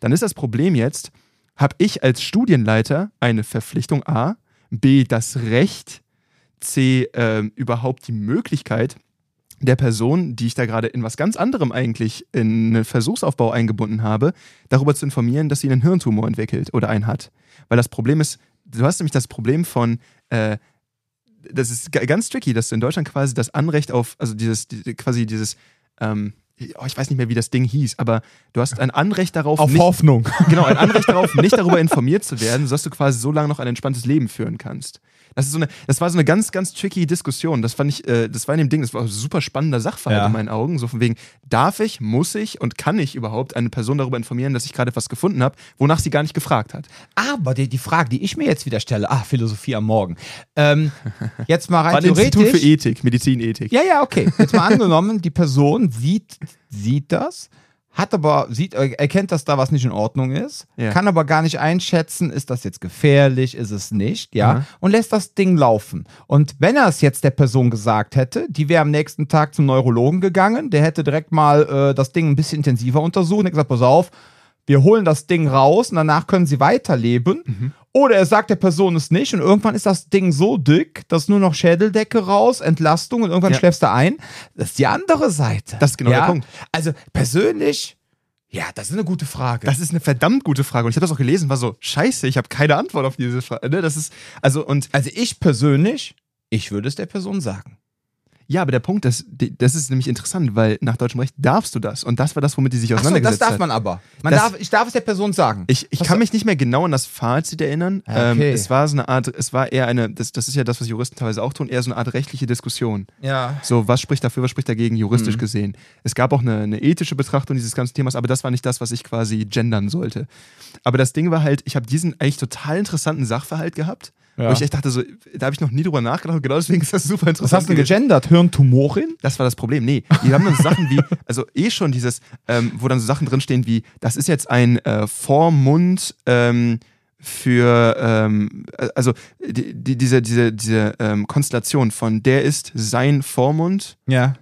Dann ist das Problem jetzt, habe ich als Studienleiter eine Verpflichtung A, B, das Recht, C, ähm, überhaupt die Möglichkeit, der Person, die ich da gerade in was ganz anderem eigentlich in einen Versuchsaufbau eingebunden habe, darüber zu informieren, dass sie einen Hirntumor entwickelt oder einen hat. Weil das Problem ist, du hast nämlich das Problem von, äh, das ist ga- ganz tricky, dass du in Deutschland quasi das Anrecht auf, also dieses, die, quasi dieses, ähm, oh, ich weiß nicht mehr, wie das Ding hieß, aber du hast ein Anrecht darauf, Auf nicht, Hoffnung. genau, ein Anrecht darauf, nicht darüber informiert zu werden, sodass du quasi so lange noch ein entspanntes Leben führen kannst. Das, ist so eine, das war so eine ganz, ganz tricky Diskussion. Das fand ich, äh, das war in dem Ding, das war ein super spannender Sachverhalt Ja. in meinen Augen. So von wegen, darf ich, muss ich und kann ich überhaupt eine Person darüber informieren, dass ich gerade etwas gefunden habe, wonach sie gar nicht gefragt hat? Aber die, die Frage, die ich mir jetzt wieder stelle, ah, Philosophie am Morgen. Ähm, jetzt mal rein War ein Institut für theoretisch. Ethik, Medizinethik. Ja, ja, okay. Jetzt mal angenommen, die Person sieht, sieht das, hat aber, sieht, erkennt, dass da was nicht in Ordnung ist, Ja. kann aber gar nicht einschätzen, ist das jetzt gefährlich, ist es nicht, ja, Aha. und lässt das Ding laufen. Und wenn er es jetzt der Person gesagt hätte, die wäre am nächsten Tag zum Neurologen gegangen, der hätte direkt mal äh, das Ding ein bisschen intensiver untersucht und gesagt, pass auf, wir holen das Ding raus und danach können sie weiterleben. Mhm. Oder er sagt der Person es nicht und irgendwann ist das Ding so dick, dass nur noch Schädeldecke raus, Entlastung und irgendwann Ja. schläfst du ein. Das ist die andere Seite. Das ist genau der Punkt. Also persönlich, ja, das ist eine gute Frage. Das ist eine verdammt gute Frage. Und ich habe das auch gelesen, war so, scheiße, ich habe keine Antwort auf diese Frage. Ne? Das ist, also, und also ich persönlich, ich würde es der Person sagen. Ja, aber der Punkt ist, die- das ist nämlich interessant, weil nach deutschem Recht darfst du das. Und das war das, womit die sich Achso, das auseinandergesetzt darf hat. man aber. Man Das- darf, ich darf es der Person sagen. Ich, ich Was- kann mich nicht mehr genau an das Fazit erinnern. Ah, okay. ähm, es war so eine Art, es war eher eine, das, das ist ja das, was Juristen teilweise auch tun, eher so eine Art rechtliche Diskussion. ja. So, was spricht dafür, was spricht dagegen, juristisch Mhm. gesehen. Es gab auch eine, eine ethische Betrachtung dieses ganzen Themas, aber das war nicht das, was ich quasi gendern sollte. Aber das Ding war halt, ich habe diesen eigentlich total interessanten Sachverhalt gehabt, Ja. wo ich echt dachte, so, da habe ich noch nie drüber nachgedacht, genau deswegen ist das super Was interessant. hast du denn gegendert? Hirntumorin? Das war das Problem. Nee, die haben dann so Sachen wie, also eh schon dieses, ähm, wo dann so Sachen drinstehen wie, das ist jetzt ein äh, Vormund ähm, für, ähm, äh, also die, die, diese, diese, diese ähm, Konstellation von der ist sein Vormund Ja.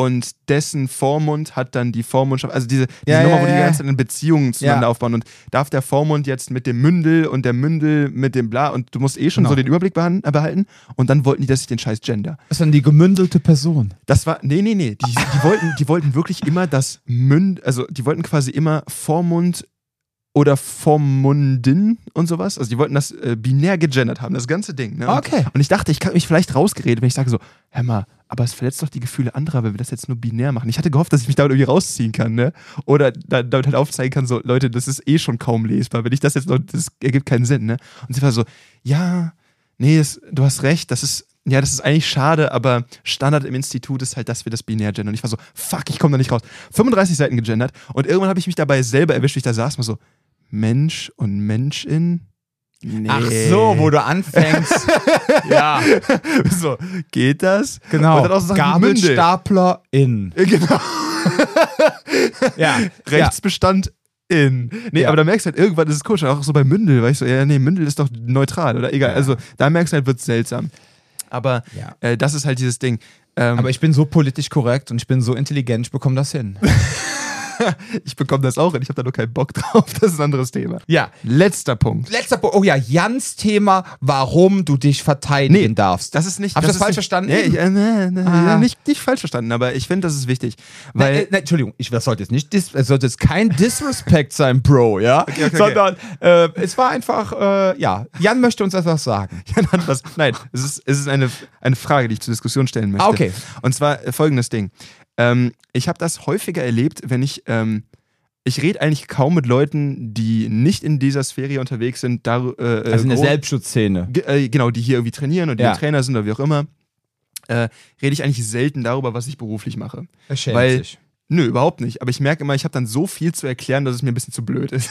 Und dessen Vormund hat dann die Vormundschaft, also diese, diese Ja, Nummer, ja, wo die ja. die ganze Zeit in Beziehungen zueinander aufbauen und darf der Vormund jetzt mit dem Mündel und der Mündel mit dem Bla und du musst eh schon Genau. so den Überblick äh, behalten und dann wollten die, dass ich den scheiß Gender. Das ist dann die gemündelte Person. Das war, nee, nee, nee. Die, die, wollten, die wollten wirklich immer das Münd, also die wollten quasi immer Vormund oder Vormundin und sowas. Also die wollten das äh, binär gegendert haben, das ganze Ding. Ne? Okay. und ich dachte, ich kann mich vielleicht rausgeredet, wenn ich sage so, hör mal, aber es verletzt doch die Gefühle anderer, wenn wir das jetzt nur binär machen. Ich hatte gehofft, dass ich mich damit irgendwie rausziehen kann, ne? Oder da, damit halt aufzeigen kann, so, Leute, das ist eh schon kaum lesbar. Wenn ich das jetzt noch, das ergibt keinen Sinn, ne? Und sie war so, ja, nee, das, du hast recht, das ist, ja, das ist eigentlich schade, aber Standard im Institut ist halt, dass wir das binär gendern. Und ich war so, fuck, ich komme da nicht raus. 35 Seiten gegendert und irgendwann habe ich mich dabei selber erwischt, ich da saß, mal so, Mensch und Menschin? Nee. Ach so, wo du anfängst. ja, so, geht das? genau. Dann auch so. Gabelstapler in. Äh, Genau. Ja. Rechtsbestand in. Nee, Ja. aber da merkst du halt, irgendwann ist es komisch. Auch so bei Mündel, weißt du, ja, nee, Mündel ist doch neutral, oder egal. Ja. Also da merkst du halt, wird seltsam. Aber Ja. äh, das ist halt dieses Ding. Ähm, Aber ich bin so politisch korrekt und ich bin so intelligent, ich bekomme das hin. ich bekomme das auch und ich habe da nur keinen Bock drauf. Das ist ein anderes Thema. Ja. Letzter Punkt. Letzter Punkt. Oh ja, Jans Thema, warum du dich verteidigen darfst. Das ist nicht. Hab ich das falsch nicht, verstanden? Nee, ich, äh, nee, nee, Ah. nicht, nicht falsch verstanden, aber ich finde, das ist wichtig. Weil, Weil äh, ne, Entschuldigung, ich, das sollte jetzt nicht, es sollte jetzt kein Disrespect sein, Bro, ja, okay, okay. sondern äh, es war einfach, äh, ja, Jan möchte uns etwas sagen. Jan hat was. Nein, es ist, es ist eine, eine Frage, die ich zur Diskussion stellen möchte. Ah, okay. Und zwar äh, folgendes Ding. Ähm, ich habe das häufiger erlebt, wenn ich. Ähm, ich rede eigentlich kaum mit Leuten, die nicht in dieser Sphäre unterwegs sind. Dar, äh, Also in der Selbstschutzszene. Äh, genau, die hier irgendwie trainieren oder die Ja. Trainer sind oder wie auch immer, äh, rede ich eigentlich selten darüber, was ich beruflich mache. Weil- sich. Nö, überhaupt nicht. Aber ich merke immer, ich habe dann so viel zu erklären, dass es mir ein bisschen zu blöd ist.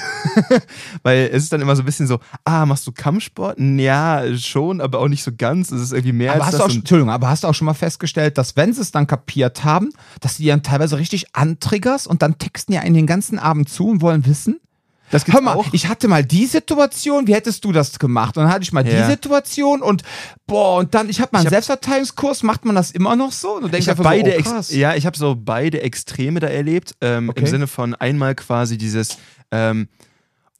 Weil es ist dann immer so ein bisschen so, ah, machst du Kampfsport? Ja, schon, aber auch nicht so ganz. Es ist irgendwie mehr Aber als hast, du das. auch, und- Entschuldigung, aber hast du auch schon mal festgestellt, dass wenn sie es dann kapiert haben, dass die dann teilweise richtig antriggerst und dann texten ja in den ganzen Abend zu und wollen wissen? Das gibt's Hör mal, auch. ich hatte mal die Situation, wie hättest du das gemacht? Und dann hatte ich mal Ja. die Situation und boah, und dann, ich habe mal einen hab- Selbstverteidigungskurs, macht man das immer noch so? Und du denkst Ich einfach beide, so, oh, krass. ja, ich habe so beide Extreme da erlebt. Ähm, Okay. Im Sinne von einmal quasi dieses, ähm,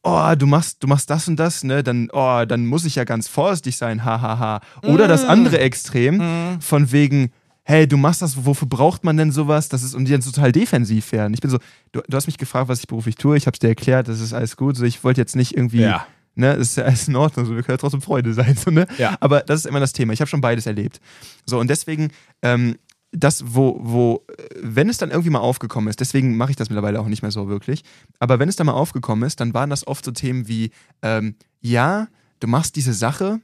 oh, du machst, du machst das und das, ne? Dann, oh, dann muss ich ja ganz vorsichtig sein, hahaha. Oder das Mm. andere Extrem von wegen, hey, du machst das, wofür braucht man denn sowas? Das ist und die dann total defensiv werden. Ich bin so, du, du hast mich gefragt, was ich beruflich tue. Ich habe es dir erklärt, das ist alles gut. So, ich wollte jetzt nicht irgendwie Ja. Ne, das ist ja alles in Ordnung, so, wir können ja trotzdem Freunde sein. So, ne? Ja. Aber das ist immer das Thema. Ich habe schon beides erlebt. So, und deswegen, ähm, das, wo, wo, äh, wenn es dann irgendwie mal aufgekommen ist, deswegen mache ich das mittlerweile auch nicht mehr so wirklich, aber wenn es dann mal aufgekommen ist, dann waren das oft so Themen wie, ähm, ja, du machst diese Sache,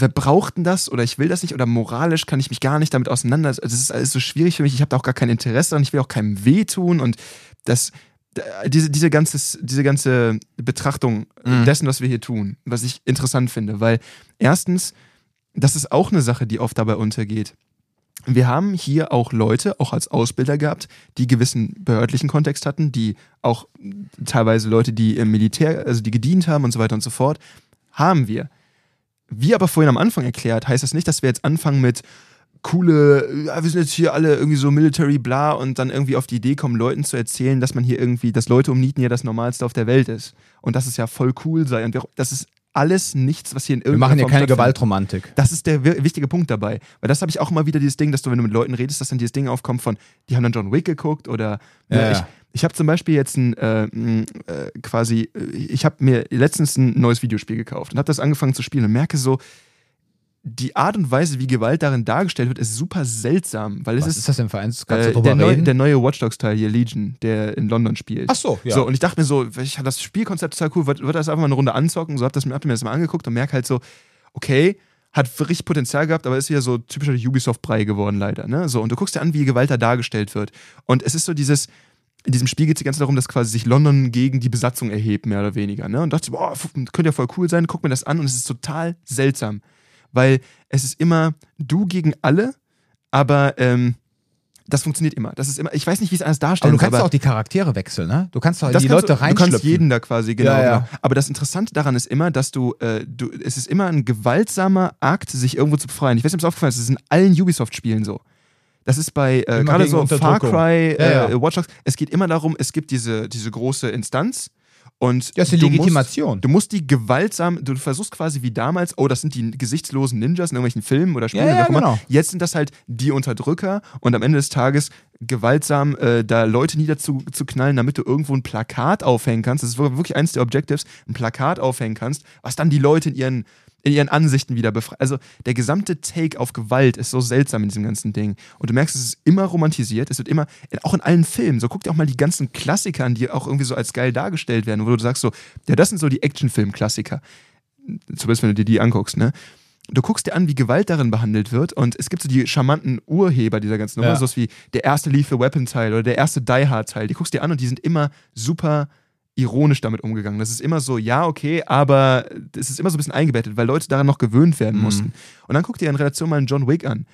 wer braucht denn das oder ich will das nicht oder moralisch kann ich mich gar nicht damit auseinandersetzen. Also, das ist alles so schwierig für mich, ich habe da auch gar kein Interesse dran, ich will auch keinem wehtun und das, diese, diese, ganze, diese ganze Betrachtung Mhm. dessen, was wir hier tun, was ich interessant finde, weil erstens, das ist auch eine Sache, die oft dabei untergeht. Wir haben hier auch Leute, auch als Ausbilder gehabt, die gewissen behördlichen Kontext hatten, die auch teilweise Leute, die im Militär, also die gedient haben und so weiter und so fort, haben wir. Wie aber vorhin am Anfang erklärt, heißt das nicht, dass wir jetzt anfangen mit coole, ja, wir sind jetzt hier alle irgendwie so Military bla und dann irgendwie auf die Idee kommen, Leuten zu erzählen, dass man hier irgendwie, dass Leute umnieten ja das Normalste auf der Welt ist. Und dass es ja voll cool sei. Und wir, das ist alles nichts, was hier in Wir irgendeiner machen ja keine. Gewaltromantik. Das ist der wi- wichtige Punkt dabei. Weil das habe ich auch immer wieder dieses Ding, dass du, wenn du mit Leuten redest, dass dann dieses Ding aufkommt von, die haben dann John Wick geguckt oder Ja, ne, ich, ja. Ich habe zum Beispiel jetzt ein äh, äh, quasi, äh, ich habe mir letztens ein neues Videospiel gekauft und habe das angefangen zu spielen und merke so, die Art und Weise, wie Gewalt darin dargestellt wird, ist super seltsam, weil es Was ist, ist das denn für eins? Äh, der, neu, der neue Watch Dogs Teil hier, Legion, der in London spielt. Ach so, ja. So, und ich dachte mir so, ich das Spielkonzept total cool, würde das einfach mal eine Runde anzocken, so hab, das, hab mir das mal angeguckt und merke halt so, okay, hat richtig Potenzial gehabt, aber ist wieder so typischer Ubisoft-Brei geworden, leider. Ne? So, und du guckst dir an, wie Gewalt da dargestellt wird. Und es ist so dieses, in diesem Spiel geht es die ganze Zeit darum, dass quasi sich London gegen die Besatzung erhebt, mehr oder weniger. Ne? Und dachte, boah, f- könnte ja voll cool sein, guck mir das an und es ist total seltsam. Weil es ist immer du gegen alle, aber ähm, das funktioniert immer. Das ist immer, ich weiß nicht, wie es anders aber darstellen du kannst doch auch die Charaktere wechseln, ne? Du kannst doch das die Leute du, du kannst jeden da quasi, genau, Ja, ja. genau. Aber das Interessante daran ist immer, dass du, äh, du, es ist immer ein gewaltsamer Akt, sich irgendwo zu befreien. Ich weiß nicht, ob es aufgefallen ist, das ist in allen Ubisoft-Spielen so. Das ist bei, äh, gerade so Far. Cry, äh, Ja, ja. Watch Dogs, es geht immer darum, es gibt diese, diese große Instanz und Ja, ist die du musst- Legitimation. Du musst die gewaltsam, du versuchst quasi wie damals, oh, das sind die gesichtslosen Ninjas in irgendwelchen Filmen oder Spielen, Ja, ja, genau. Jetzt sind das halt die Unterdrücker und am Ende des Tages gewaltsam äh, da Leute niederzuknallen, zu knallen, damit du irgendwo ein Plakat aufhängen kannst. Das ist wirklich eins der Objectives, ein Plakat aufhängen kannst, was dann die Leute in ihren in ihren Ansichten wieder befreit. Also der gesamte Take auf Gewalt ist so seltsam in diesem ganzen Ding. Und du merkst, es ist immer romantisiert. Es wird immer, auch in allen Filmen, so guck dir auch mal die ganzen Klassiker an, die auch irgendwie so als geil dargestellt werden, wo du sagst so, ja, das sind so die Actionfilm-Klassiker zumindest wenn du dir die anguckst, ne? Du guckst dir an, wie Gewalt darin behandelt wird und es gibt so die charmanten Urheber dieser ganzen Nummer, Ja. sowas wie der erste Lethal Weapon Teil oder der erste Die Hard Teil. Die guckst dir an und die sind immer super ironisch damit umgegangen. Das ist immer so, ja, okay, aber es ist immer so ein bisschen eingebettet, weil Leute daran noch gewöhnt werden Mhm. mussten. Und dann guck dir in Relation mal einen John Wick an.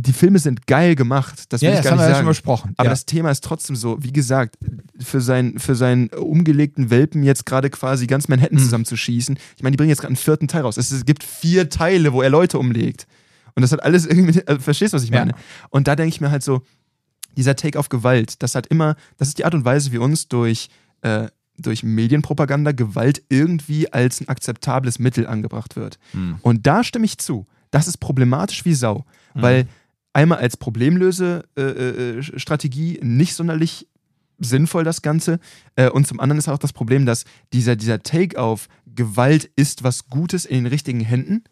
Die Filme sind geil gemacht, das will ja, ich das gar haben nicht wir ja sagen. schon besprochen. Aber ja. das Thema ist trotzdem so, wie gesagt, für, sein, für seinen umgelegten Welpen jetzt gerade quasi ganz Manhattan Mhm. zusammenzuschießen. Ich meine, die bringen jetzt gerade einen vierten Teil raus. Es, gibt vier Teile, wo er Leute umlegt. Und das hat alles irgendwie, also, verstehst du, was ich Ja. meine? Und da denke ich mir halt so, dieser Take auf Gewalt, das hat immer, das ist die Art und Weise, wie uns durch, äh, durch Medienpropaganda Gewalt irgendwie als ein akzeptables Mittel angebracht wird. Hm. Und da stimme ich zu. Das ist problematisch wie Sau. Weil einmal als Problemlöse-Strategie äh, nicht sonderlich sinnvoll das Ganze. Äh, und zum anderen ist auch das Problem, dass dieser, dieser Take auf Gewalt ist was Gutes in den richtigen Händen,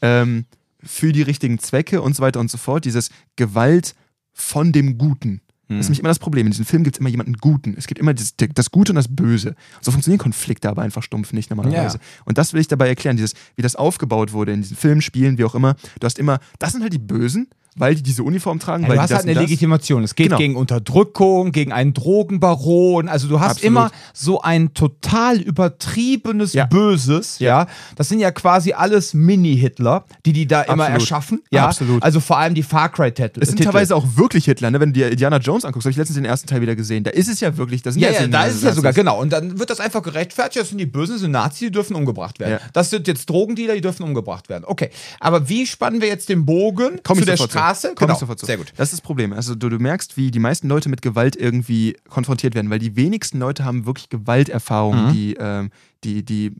ähm, für die richtigen Zwecke und so weiter und so fort. Dieses Gewalt von dem Guten. Das ist nämlich immer das Problem. In diesem Film gibt es immer jemanden Guten. Es gibt immer das, das Gute und das Böse. So funktionieren Konflikte aber einfach stumpf nicht normalerweise. Ja. Und das will ich dabei erklären, dieses, wie das aufgebaut wurde in diesen Filmen, Spielen, wie auch immer. Du hast immer, das sind halt die Bösen, weil die diese Uniform tragen, Ja, weil du hast das halt eine das. Legitimation. Es geht Genau. gegen Unterdrückung, gegen einen Drogenbaron. Also du hast Absolut. immer so ein total übertriebenes Ja. Böses. Ja. Das sind ja quasi alles Mini-Hitler, die die da immer Absolut. erschaffen. Ja. Absolut. Also vor allem die Far Cry-Titel. Es sind Titel. teilweise auch wirklich Hitler, ne? wenn du dir Indiana Jones anguckst, habe ich letztens den ersten Teil wieder gesehen. Da ist es ja wirklich, da sind Ja, ja, ja, da ist es ja sogar, genau. Und dann wird das einfach gerechtfertigt, das sind die Bösen, das sind Nazis, die dürfen umgebracht werden. Ja. Das sind jetzt Drogendealer, die dürfen umgebracht werden. Okay. Aber wie spannen wir jetzt den Bogen Komm zu der sofort Straße? Komm genau. ich sofort zu. Sehr gut. Das ist das Problem. Also du, du merkst, wie die meisten Leute mit Gewalt irgendwie konfrontiert werden, weil die wenigsten Leute haben wirklich Gewalterfahrungen, Mhm. die, ähm, die, die,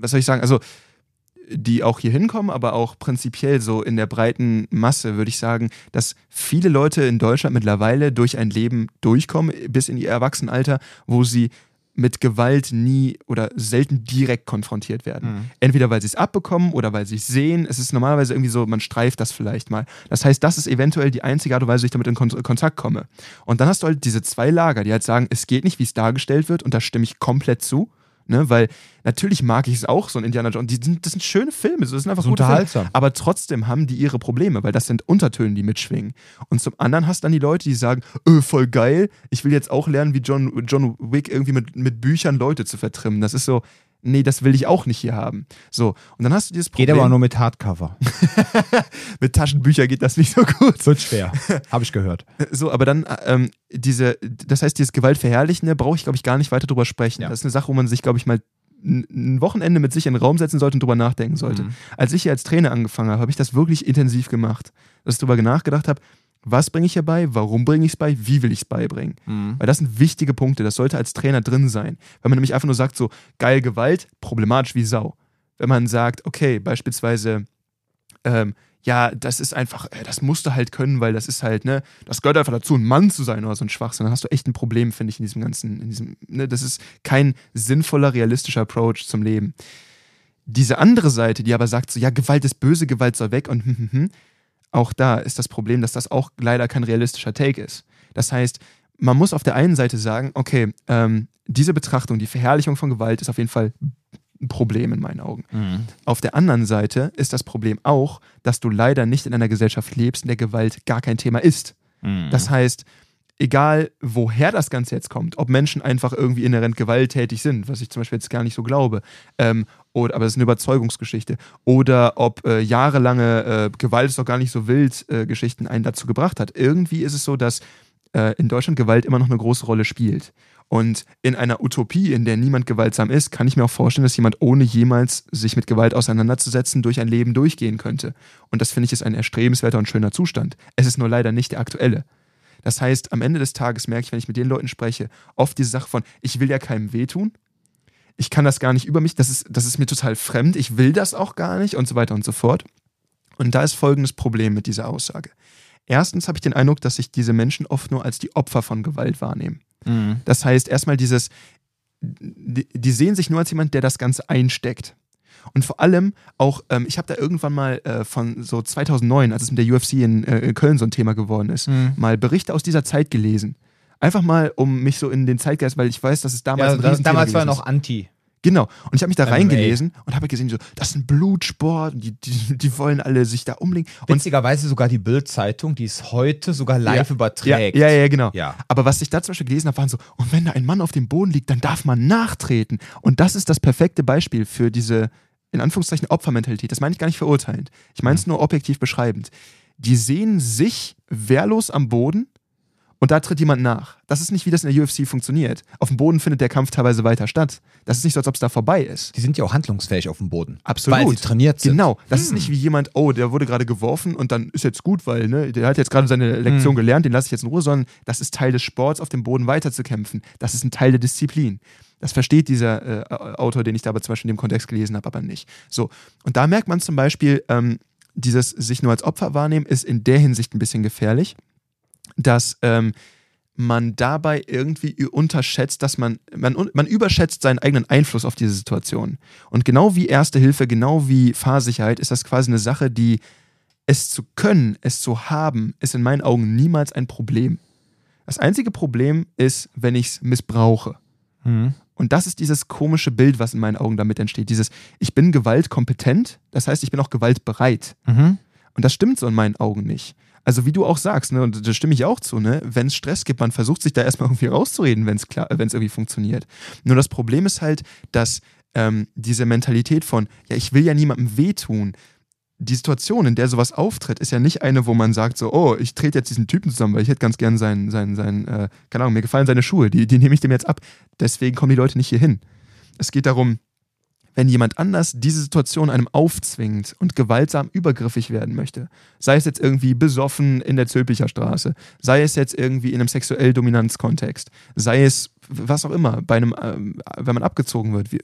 was soll ich sagen, also die auch hier hinkommen, aber auch prinzipiell so in der breiten Masse würde ich sagen, dass viele Leute in Deutschland mittlerweile durch ein Leben durchkommen, bis in ihr Erwachsenenalter, wo sie mit Gewalt nie oder selten direkt konfrontiert werden. Mhm. Entweder weil sie es abbekommen oder weil sie es sehen. Es ist normalerweise irgendwie so, man streift das vielleicht mal. Das heißt, das ist eventuell die einzige Art und Weise, wie ich damit in Kon Kontakt komme. Und dann hast du halt diese zwei Lager, die halt sagen, es geht nicht, wie es dargestellt wird, und da stimme ich komplett zu. Ne, weil natürlich mag ich es auch, so ein Indiana Jones. Die sind, das sind schöne Filme, das sind einfach So gute Filme. unterhaltsam. Aber trotzdem haben die ihre Probleme, weil das sind Untertöne, die mitschwingen. Und zum anderen hast dann die Leute, die sagen, öh, voll geil, ich will jetzt auch lernen, wie John, John Wick irgendwie mit, mit Büchern Leute zu vertrimmen. Das ist so, nee, das will ich auch nicht hier haben. So, und dann hast du dieses Problem. Geht aber nur mit Hardcover. mit Taschenbüchern geht das nicht so gut. Wird schwer. Habe ich gehört. So, aber dann, ähm, diese, das heißt, dieses Gewaltverherrlichende brauche ich, glaube ich, gar nicht weiter drüber sprechen. Ja. Das ist eine Sache, wo man sich, glaube ich, mal ein Wochenende mit sich in den Raum setzen sollte und drüber nachdenken sollte. Mhm. Als ich hier als Trainer angefangen habe, habe ich das wirklich intensiv gemacht. Dass ich drüber nachgedacht habe, was bringe ich hier bei, warum bringe ich es bei, wie will ich es beibringen. Mhm. Weil das sind wichtige Punkte, das sollte als Trainer drin sein. Wenn man nämlich einfach nur sagt, so geil Gewalt, problematisch wie Sau. Wenn man sagt, okay, beispielsweise, ähm, ja, das ist einfach, äh, das musst du halt können, weil das ist halt, ne, das gehört einfach dazu, ein Mann zu sein oder so ein Schwachsinn. Dann hast du echt ein Problem, finde ich, in diesem ganzen, in diesem, ne, das ist kein sinnvoller, realistischer Approach zum Leben. Diese andere Seite, die aber sagt so, ja, Gewalt ist böse, Gewalt soll weg und hm, hm, hm, auch da ist das Problem, dass das auch leider kein realistischer Take ist. Das heißt, man muss auf der einen Seite sagen, okay, ähm, diese Betrachtung, die Verherrlichung von Gewalt ist auf jeden Fall ein Problem in meinen Augen. Mhm. Auf der anderen Seite ist das Problem auch, dass du leider nicht in einer Gesellschaft lebst, in der Gewalt gar kein Thema ist. Mhm. Das heißt, egal woher das Ganze jetzt kommt, ob Menschen einfach irgendwie inhärent gewalttätig sind, was ich zum Beispiel jetzt gar nicht so glaube, ähm, oder, aber das ist eine Überzeugungsgeschichte, oder ob äh, jahrelange äh, Gewalt ist doch gar nicht so wild äh, Geschichten einen dazu gebracht hat. Irgendwie ist es so, dass äh, in Deutschland Gewalt immer noch eine große Rolle spielt. Und in einer Utopie, in der niemand gewaltsam ist, kann ich mir auch vorstellen, dass jemand ohne jemals sich mit Gewalt auseinanderzusetzen durch ein Leben durchgehen könnte. Und das finde ich ist ein erstrebenswerter und schöner Zustand. Es ist nur leider nicht der aktuelle. Das heißt, am Ende des Tages merke ich, wenn ich mit den Leuten spreche, oft diese Sache von, ich will ja keinem wehtun, ich kann das gar nicht über mich, das ist, das ist mir total fremd, ich will das auch gar nicht und so weiter und so fort. Und da ist folgendes Problem mit dieser Aussage. Erstens habe ich den Eindruck, dass sich diese Menschen oft nur als die Opfer von Gewalt wahrnehmen. Mhm. Das heißt, erstmal dieses, die, die sehen sich nur als jemand, der das Ganze einsteckt. Und vor allem auch, ähm, ich habe da irgendwann mal äh, von so 2009, als es mit der UFC in, äh, in Köln so ein Thema geworden ist, Mhm. mal Berichte aus dieser Zeit gelesen. Einfach mal, um mich so in den Zeitgeist, weil ich weiß, dass es damals Ja, ein da, Riesenthema damals war noch Anti. Genau. Und ich habe mich da MMA. reingelesen und habe gesehen, so, das ist ein Blutsport, die, die, die wollen alle sich da umlegen. Und Witzigerweise sogar die Bild-Zeitung, die es heute sogar live ja, überträgt. Ja, ja, genau. Ja. Aber was ich da zum Beispiel gelesen habe, waren so, und wenn da ein Mann auf dem Boden liegt, dann darf man nachtreten. Und das ist das perfekte Beispiel für diese, in Anführungszeichen, Opfermentalität. Das meine ich gar nicht verurteilend. Ich meine es nur objektiv beschreibend. Die sehen sich wehrlos am Boden Und da tritt jemand nach. Das ist nicht, wie das in der UFC funktioniert. Auf dem Boden findet der Kampf teilweise weiter statt. Das ist nicht so, als ob es da vorbei ist. Die sind ja auch handlungsfähig auf dem Boden. Absolut. Weil sie trainiert sind. Genau. Das ist nicht wie jemand, oh, der wurde gerade geworfen und dann ist jetzt gut, weil ne, der hat jetzt gerade seine Lektion gelernt, den lasse ich jetzt in Ruhe, sondern das ist Teil des Sports, auf dem Boden weiterzukämpfen. Das ist ein Teil der Disziplin. Das versteht dieser äh, Autor, den ich da aber zum Beispiel in dem Kontext gelesen habe, aber nicht. So. Und da merkt man zum Beispiel, ähm, dieses sich nur als Opfer wahrnehmen, ist in der Hinsicht ein bisschen gefährlich, dass ähm, man dabei irgendwie unterschätzt, dass man, man, man überschätzt seinen eigenen Einfluss auf diese Situation. Und genau wie Erste Hilfe, genau wie Fahrsicherheit ist das quasi eine Sache, die es zu können, es zu haben, ist in meinen Augen niemals ein Problem. Das einzige Problem ist, wenn ich es missbrauche. Mhm. Und das ist dieses komische Bild, was in meinen Augen damit entsteht. Dieses, ich bin gewaltkompetent, das heißt, ich bin auch gewaltbereit. Mhm. Und das stimmt so in meinen Augen nicht. Also wie du auch sagst, ne, und da stimme ich auch zu, ne, wenn es Stress gibt, man versucht sich da erstmal irgendwie rauszureden, wenn es klar, wenn es irgendwie funktioniert. Nur das Problem ist halt, dass ähm, diese Mentalität von, ja, ich will ja niemandem wehtun, die Situation, in der sowas auftritt, ist ja nicht eine, wo man sagt so, oh, ich trete jetzt diesen Typen zusammen, weil ich hätte ganz gern seinen, seinen, seinen, äh, keine Ahnung, mir gefallen seine Schuhe, die, die nehme ich dem jetzt ab. Deswegen kommen die Leute nicht hier hin. Es geht darum, wenn jemand anders diese Situation einem aufzwingt und gewaltsam übergriffig werden möchte, sei es jetzt irgendwie besoffen in der Zülpicher Straße, sei es jetzt irgendwie in einem sexuell Dominanzkontext, sei es was auch immer, bei einem, ähm, wenn man abgezogen wird. Wie,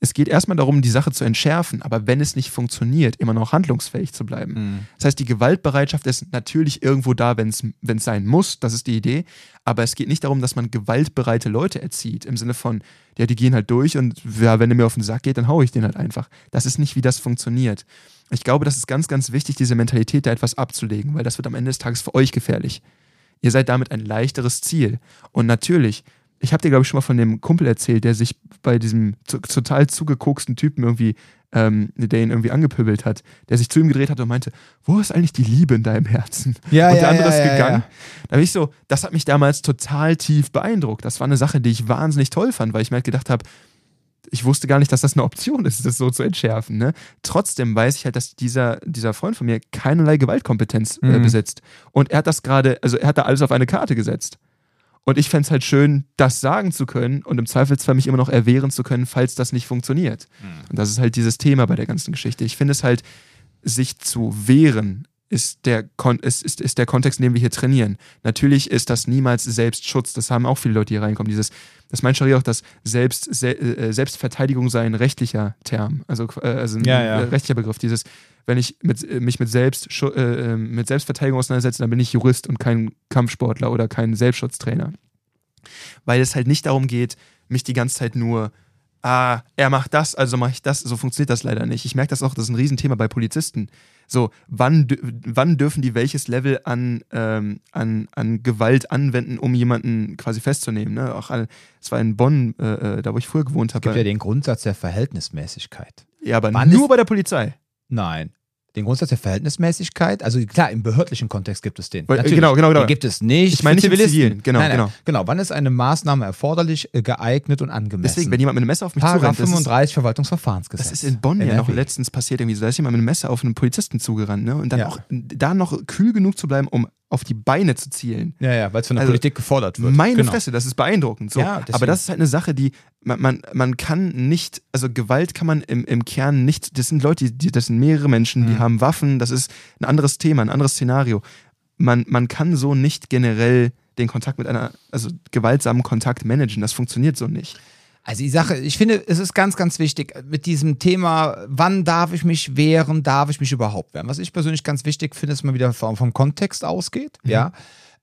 es geht erstmal darum, die Sache zu entschärfen, aber wenn es nicht funktioniert, immer noch handlungsfähig zu bleiben. Mhm. Das heißt, die Gewaltbereitschaft ist natürlich irgendwo da, wenn es sein muss, das ist die Idee, aber es geht nicht darum, dass man gewaltbereite Leute erzieht, im Sinne von, ja, die gehen halt durch und ja, wenn der mir auf den Sack geht, dann haue ich den halt einfach. Das ist nicht, wie das funktioniert. Ich glaube, das ist ganz, ganz wichtig, diese Mentalität da etwas abzulegen, weil das wird am Ende des Tages für euch gefährlich. Ihr seid damit ein leichteres Ziel. Und natürlich, ich habe dir, glaube ich, schon mal von dem Kumpel erzählt, der sich bei diesem total zugekoksten Typen irgendwie, ähm, der ihn irgendwie angepöbelt hat, der sich zu ihm gedreht hat und meinte, wo ist eigentlich die Liebe in deinem Herzen? Ja, und ja, der andere ja, ist gegangen. Da bin ich so, das hat mich damals total tief beeindruckt. Das war eine Sache, die ich wahnsinnig toll fand, weil ich mir halt gedacht habe, ich wusste gar nicht, dass das eine Option ist, das so zu entschärfen. Ne? Trotzdem weiß ich halt, dass dieser, dieser Freund von mir keinerlei Gewaltkompetenz äh, Mhm. besitzt. Und er hat das gerade, also er hat da alles auf eine Karte gesetzt. Und ich fände es halt schön, das sagen zu können und im Zweifelsfall mich immer noch erwehren zu können, falls das nicht funktioniert. Und das ist halt dieses Thema bei der ganzen Geschichte. Ich finde es halt, sich zu wehren, ist der, Kon ist, ist, ist der Kontext, in dem wir hier trainieren. Natürlich ist das niemals Selbstschutz. Das haben auch viele Leute, die hier reinkommen. Dieses, das meint Scharia auch, dass Selbst, Se äh, Selbstverteidigung sei ein rechtlicher Term. Also, äh, also ein Ja, ja. rechtlicher Begriff. Dieses, wenn ich mit, äh, mich mit, Selbst, äh, äh, mit Selbstverteidigung auseinandersetze, dann bin ich Jurist und kein Kampfsportler oder kein Selbstschutztrainer. Weil es halt nicht darum geht, mich die ganze Zeit nur, ah, er macht das, also mache ich das. So funktioniert das leider nicht. Ich merke das auch, das ist ein Riesenthema bei Polizisten. So, wann, wann dürfen die welches Level an, ähm, an, an Gewalt anwenden, um jemanden quasi festzunehmen? Ne? Auch es war in Bonn, äh, äh, da wo ich früher gewohnt Es gibt ja habe. den Grundsatz der Verhältnismäßigkeit. Ja, aber Wann nur ist- bei der Polizei. Nein. Den Grundsatz der Verhältnismäßigkeit, also klar, im behördlichen Kontext gibt es den. Weil- genau, genau, genau. Den gibt es nicht. Ich meine nicht Zivilisten. Zivilen. Genau, nein, nein, genau. Genau, wann ist eine Maßnahme erforderlich, äh, geeignet und angemessen? Deswegen, wenn jemand mit einem Messer auf mich Paragraph zurennt, das ist, 35 Verwaltungsverfahrensgesetz. Das ist in Bonn ja noch NRW. letztens passiert, irgendwie so. Da ist jemand mit einem Messer auf einen Polizisten zugerannt, ne? Und dann Ja. auch da noch kühl genug zu bleiben, um auf die Beine zu zielen. Ja, ja, weil es von der Also, Politik gefordert wird. Meine genau. Fresse, das ist beeindruckend. So. Ja. Aber das ist halt eine Sache, die man, man, man kann nicht, also Gewalt kann man im, im Kern nicht, das sind Leute, die, das sind mehrere Menschen, die Mhm. haben Waffen, das ist ein anderes Thema, ein anderes Szenario. Man, man kann so nicht generell den Kontakt mit einer, also gewaltsamen Kontakt managen. Das funktioniert so nicht. Also die Sache, ich finde, es ist ganz, ganz wichtig mit diesem Thema, wann darf ich mich wehren, darf ich mich überhaupt wehren. Was ich persönlich ganz wichtig finde, ist mal wieder vom, vom Kontext ausgeht, ja.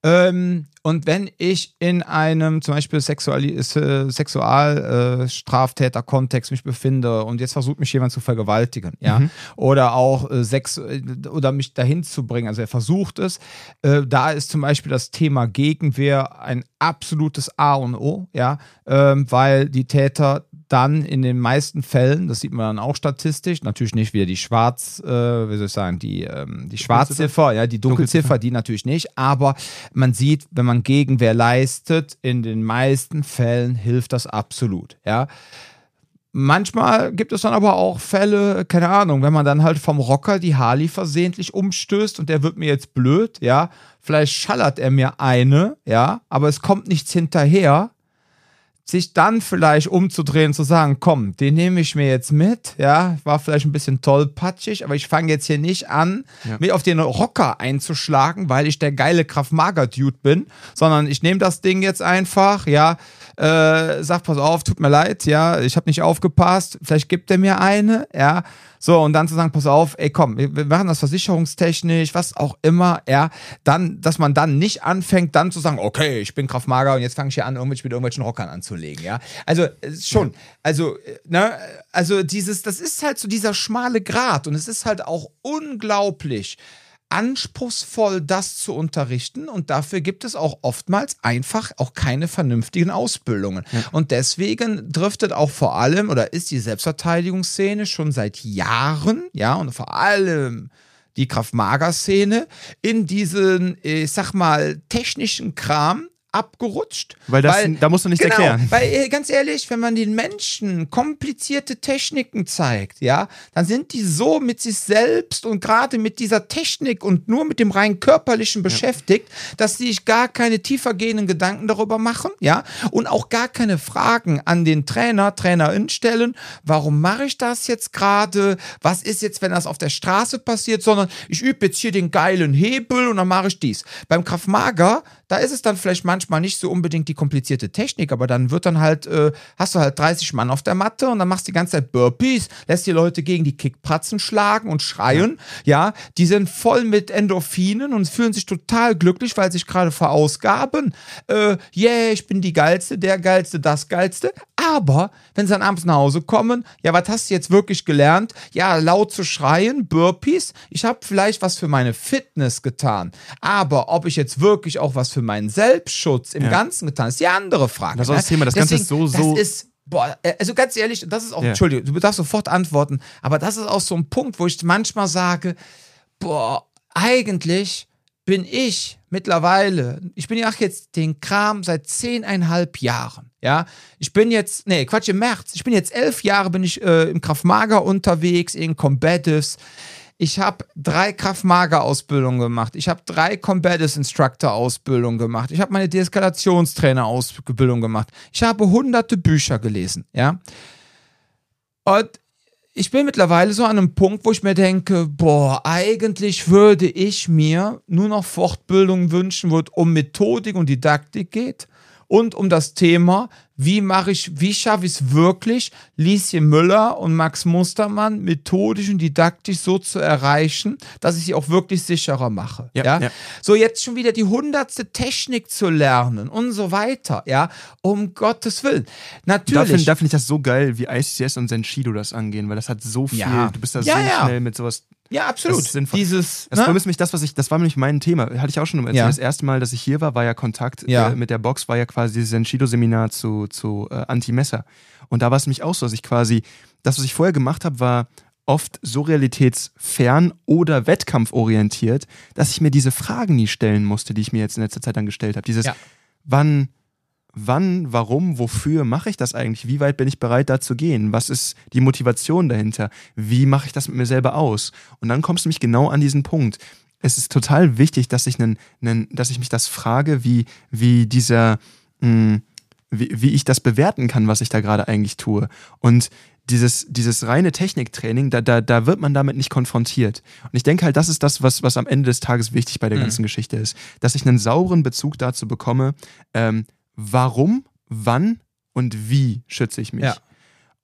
Ähm, und wenn ich in einem zum Beispiel äh, Sexualstraftäter-Kontext mich befinde und jetzt versucht mich jemand zu vergewaltigen, ja, Mhm. oder auch äh, Sex äh, oder mich dahin zu bringen, also er versucht es, äh, da ist zum Beispiel das Thema Gegenwehr ein absolutes A und O, ja, ähm, weil die Täter dann in den meisten Fällen, das sieht man dann auch statistisch, natürlich nicht wieder die Schwarz, äh, wie soll ich sagen, die, ähm, die Schwarzziffer, ja, die Dunkelziffer, die natürlich nicht, aber man sieht, wenn man Gegenwehr leistet, in den meisten Fällen hilft das absolut, ja. Manchmal gibt es dann aber auch Fälle, keine Ahnung, wenn man dann halt vom Rocker die Harley versehentlich umstößt und der wird mir jetzt blöd, ja, vielleicht schallert er mir eine, ja, aber es kommt nichts hinterher, sich dann vielleicht umzudrehen zu sagen, komm, den nehme ich mir jetzt mit, ja, war vielleicht ein bisschen tollpatschig, aber ich fange jetzt hier nicht an, ja. mich auf den Rocker einzuschlagen, weil ich der geile Kraft-Mager-Dude bin, sondern ich nehme das Ding jetzt einfach, ja, äh, sag, pass auf, tut mir leid, ja, ich habe nicht aufgepasst, vielleicht gibt er mir eine, ja, so, und dann zu sagen, pass auf, ey, komm, wir machen das versicherungstechnisch, was auch immer, ja, dann, dass man dann nicht anfängt, dann zu sagen, okay, ich bin Kraftmager und jetzt fange ich hier an, irgendwelche, mit irgendwelchen Rockern anzulegen, ja. Also, schon, also, ne, also dieses, das ist halt so dieser schmale Grat und es ist halt auch unglaublich, anspruchsvoll, das zu unterrichten und dafür gibt es auch oftmals einfach auch keine vernünftigen Ausbildungen. Ja. Und deswegen driftet auch vor allem oder ist die Selbstverteidigungsszene schon seit Jahren, ja, und vor allem die Kraft-Mager-Szene in diesen, ich sag mal, technischen Kram, abgerutscht. Weil, das, weil da musst du nichts genau, erklären. Weil äh, ganz ehrlich, wenn man den Menschen komplizierte Techniken zeigt, ja, dann sind die so mit sich selbst und gerade mit dieser Technik und nur mit dem rein körperlichen beschäftigt, ja. dass sie sich gar keine tiefergehenden Gedanken darüber machen, ja, und auch gar keine Fragen an den Trainer, Trainerin stellen, warum mache ich das jetzt gerade? Was ist jetzt, wenn das auf der Straße passiert, sondern ich übe jetzt hier den geilen Hebel und dann mache ich dies. Beim Kraftmager, da ist es dann vielleicht manchmal nicht so unbedingt die komplizierte Technik, aber dann wird dann halt, äh, hast du halt 30 Mann auf der Matte und dann machst du die ganze Zeit Burpees, lässt die Leute gegen die Kickpratzen schlagen und schreien. Ja, ja die sind voll mit Endorphinen und fühlen sich total glücklich, weil sie sich gerade verausgaben. Äh, yeah, ich bin die Geilste, der Geilste, das Geilste. Aber wenn sie dann abends nach Hause kommen, ja, was hast du jetzt wirklich gelernt? Ja, laut zu schreien, Burpees. Ich habe vielleicht was für meine Fitness getan. Aber ob ich jetzt wirklich auch was für meinen Selbstschutz im ja. Ganzen getan habe, ist die andere Frage. Das ist ne? das Thema. Das Ganze ist so, so. Das ist, boah, äh, also ganz ehrlich, das ist auch, ja. Entschuldigung, du darfst sofort antworten, aber das ist auch so ein Punkt, wo ich manchmal sage, boah, eigentlich bin ich mittlerweile, ich bin ja jetzt den Kram seit zehneinhalb Jahren. Ja, ich bin jetzt, nee, Quatsch, im März. Ich bin jetzt elf Jahre, bin ich äh, im Kraftmager unterwegs, in Combatives. Ich habe drei Kraftmager-Ausbildungen gemacht. Ich habe drei Combatives Instructor-Ausbildungen gemacht. Ich habe meine Deeskalationstrainer-Ausbildung gemacht. Ich habe hunderte Bücher gelesen. Ja. Und ich bin mittlerweile so an einem Punkt, wo ich mir denke, boah, eigentlich würde ich mir nur noch Fortbildung wünschen, wo es um Methodik und Didaktik geht und um das Thema, wie mache ich, wie schaffe ich es wirklich, Lieschen Müller und Max Mustermann methodisch und didaktisch so zu erreichen, dass ich sie auch wirklich sicherer mache. Ja, ja? ja. So jetzt schon wieder die hundertste Technik zu lernen und so weiter, ja, um Gottes Willen. Natürlich. Da finde find ich das so geil, wie ICCS und Senshido das angehen, weil das hat so viel, ja. du bist da so schnell mit sowas ja, absolut. Das ist Dieses, das ne? vermisst mich, das, was ich, das war nämlich mein Thema. Hatte ich auch schon erzählt. Ja. Das erste Mal, dass ich hier war, war ja Kontakt ja. Äh, mit der Box, war ja quasi dieses Senshido-Seminar zu, zu äh, Anti-Messer. Und da war es nämlich auch so, dass ich quasi, das, was ich vorher gemacht habe, war oft so realitätsfern oder wettkampforientiert, dass ich mir diese Fragen nie stellen musste, die ich mir jetzt in letzter Zeit dann gestellt habe. Dieses, ja. wann wann, warum, wofür mache ich das eigentlich? Wie weit bin ich bereit, da zu gehen? Was ist die Motivation dahinter? Wie mache ich das mit mir selber aus? Und dann kommst du mich genau an diesen Punkt. Es ist total wichtig, dass ich, einen, einen, dass ich mich das frage, wie, wie dieser, mh, hm, wie, wie ich das bewerten kann, was ich da gerade eigentlich tue. Und dieses, dieses reine Techniktraining, da, da, da wird man damit nicht konfrontiert. Und ich denke halt, das ist das, was, was am Ende des Tages wichtig bei der mhm. ganzen Geschichte ist. Dass ich einen sauren Bezug dazu bekomme, ähm, warum, wann und wie schütze ich mich. Ja.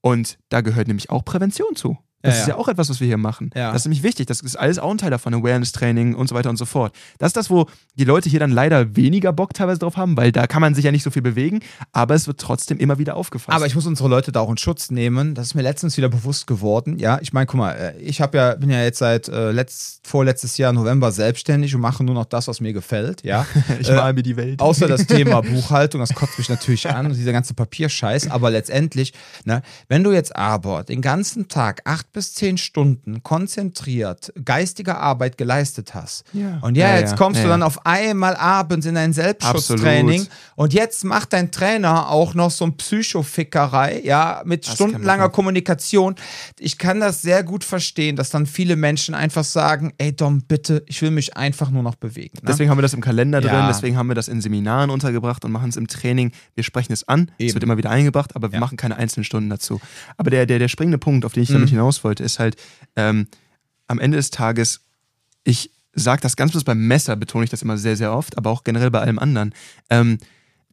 Und da gehört nämlich auch Prävention zu. Das ja, ist ja auch etwas, was wir hier machen. Ja. Das ist nämlich wichtig. Das ist alles auch ein Teil davon, Awareness-Training und so weiter und so fort. Das ist das, wo die Leute hier dann leider weniger Bock teilweise drauf haben, weil da kann man sich ja nicht so viel bewegen, aber es wird trotzdem immer wieder aufgefasst. Aber ich muss unsere Leute da auch in Schutz nehmen. Das ist mir letztens wieder bewusst geworden. Ja, ich meine, guck mal, äh, ich habe ja, bin ja jetzt seit äh, letzt, vorletztes Jahr November selbstständig und mache nur noch das, was mir gefällt. Ja. ich mal äh, mir die Welt. Außer das Thema Buchhaltung, das kotzt mich natürlich an, dieser ganze Papierscheiß. Aber letztendlich, ne, wenn du jetzt aber den ganzen Tag acht acht bis zehn Stunden konzentriert geistige Arbeit geleistet hast. Ja. Und ja, Ja, jetzt ja, kommst ja, du dann auf einmal abends in ein Selbstschutztraining Absolut. und jetzt macht dein Trainer auch noch so ein Psychofickerei, ja, mit Das stundenlanger Kommunikation. Ich kann das sehr gut verstehen, dass dann viele Menschen einfach sagen, ey Dom, bitte, ich will mich einfach nur noch bewegen. Ne? Deswegen haben wir das im Kalender drin, Ja. deswegen haben wir das in Seminaren untergebracht und machen es im Training. Wir sprechen es an, es Eben. wird immer wieder eingebracht, aber wir Ja. machen keine einzelnen Stunden dazu. Aber der, der, der springende Punkt, auf den ich damit Mhm. Wollte, ist halt, ähm, am Ende des Tages, ich sage das ganz bloß beim Messer, betone ich das immer sehr, sehr oft, aber auch generell bei allem anderen. Ähm,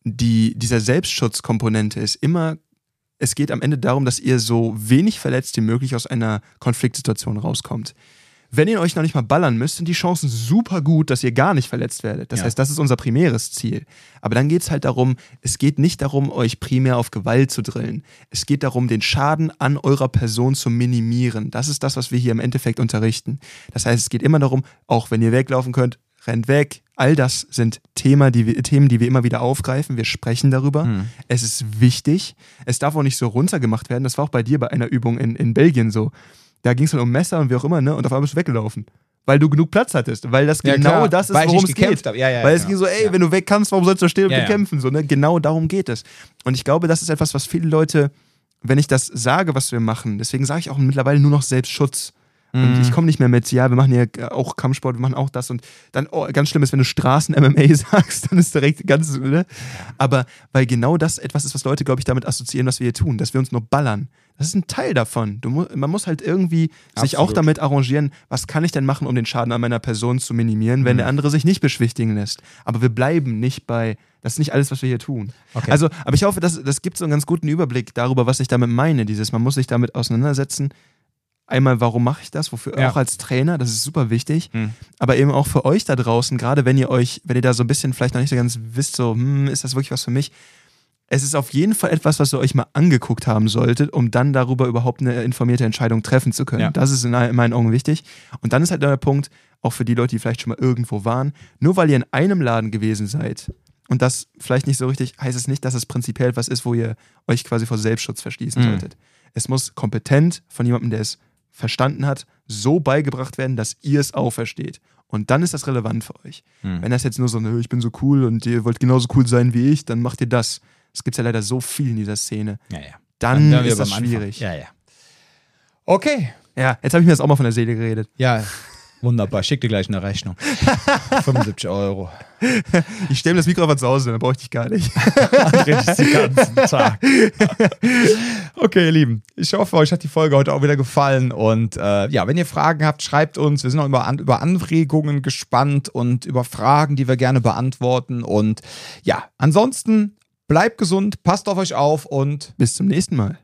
die, dieser Selbstschutzkomponente ist immer, es geht am Ende darum, dass ihr so wenig verletzt wie möglich aus einer Konfliktsituation rauskommt. Wenn ihr euch noch nicht mal ballern müsst, sind die Chancen super gut, dass ihr gar nicht verletzt werdet. Das Ja. heißt, das ist unser primäres Ziel. Aber dann geht es halt darum, es geht nicht darum, euch primär auf Gewalt zu drillen. Es geht darum, den Schaden an eurer Person zu minimieren. Das ist das, was wir hier im Endeffekt unterrichten. Das heißt, es geht immer darum, auch wenn ihr weglaufen könnt, rennt weg. All das sind Thema, die wir, Themen, die wir immer wieder aufgreifen. Wir sprechen darüber. Hm. Es ist wichtig. Es darf auch nicht so runtergemacht werden. Das war auch bei dir bei einer Übung in, in Belgien so. Da ging es dann um Messer und wie auch immer, ne? Und auf einmal bist du weggelaufen. Weil du genug Platz hattest. Weil das Ja, genau klar. das ist, Weil ich worum es geht. habe. Ja, ja, Weil es genau. ging so, ey, wenn du weg kannst, warum sollst du stehen und ja. bekämpfen? So, ne? Genau darum geht es. Und ich glaube, das ist etwas, was viele Leute, wenn ich das sage, was wir machen, deswegen sage ich auch mittlerweile nur noch Selbstschutz. Und Mhm. ich komme nicht mehr mit, ja, wir machen hier auch Kampfsport, wir machen auch das und dann, oh, ganz schlimm ist, wenn du Straßen-MMA sagst, dann ist direkt ganz, ne? Aber weil genau das etwas ist, was Leute, glaube ich, damit assoziieren, was wir hier tun, dass wir uns nur ballern. Das ist ein Teil davon. Du man muss halt irgendwie sich auch Absolut. damit arrangieren, was kann ich denn machen, um den Schaden an meiner Person zu minimieren, wenn Mhm. der andere sich nicht beschwichtigen lässt. Aber wir bleiben nicht bei, das ist nicht alles, was wir hier tun. Okay. Also, aber ich hoffe, das, das gibt so einen ganz guten Überblick darüber, was ich damit meine. Dieses, man muss sich damit auseinandersetzen. Einmal, warum mache ich das? Wofür Ja. auch als Trainer, das ist super wichtig. Hm. Aber eben auch für euch da draußen, gerade wenn ihr euch, wenn ihr da so ein bisschen vielleicht noch nicht so ganz wisst, so, hm, ist das wirklich was für mich? Es ist auf jeden Fall etwas, was ihr euch mal angeguckt haben solltet, um dann darüber überhaupt eine informierte Entscheidung treffen zu können. Ja. Das ist in, in meinen Augen wichtig. Und dann ist halt der Punkt, auch für die Leute, die vielleicht schon mal irgendwo waren, nur weil ihr in einem Laden gewesen seid und das vielleicht nicht so richtig, heißt es nicht, dass es prinzipiell etwas ist, wo ihr euch quasi vor Selbstschutz verschließen Mhm. solltet. Es muss kompetent von jemandem, der es verstanden hat, so beigebracht werden, dass ihr es auch versteht. Und dann ist das relevant für euch. Hm. Wenn das jetzt nur so, ich bin so cool und ihr wollt genauso cool sein wie ich, dann macht ihr das. Es gibt ja leider so viel in dieser Szene. Ja, ja. Dann, wir ist das schwierig. Ja, Ja, ja. Okay. jetzt habe ich mir das auch mal von der Seele geredet. Ja, wunderbar. Schick dir gleich eine Rechnung. 75 Euro. Ich stelle mir das Mikro einfach zu Hause, dann brauche ich dich gar nicht. Richtig den ganzen Tag. okay, ihr Lieben. Ich hoffe, euch hat die Folge heute auch wieder gefallen. Und äh, ja, wenn ihr Fragen habt, schreibt uns. Wir sind auch über, über Anregungen gespannt und über Fragen, die wir gerne beantworten. Und ja, ansonsten bleibt gesund, passt auf euch auf und Bis zum nächsten Mal.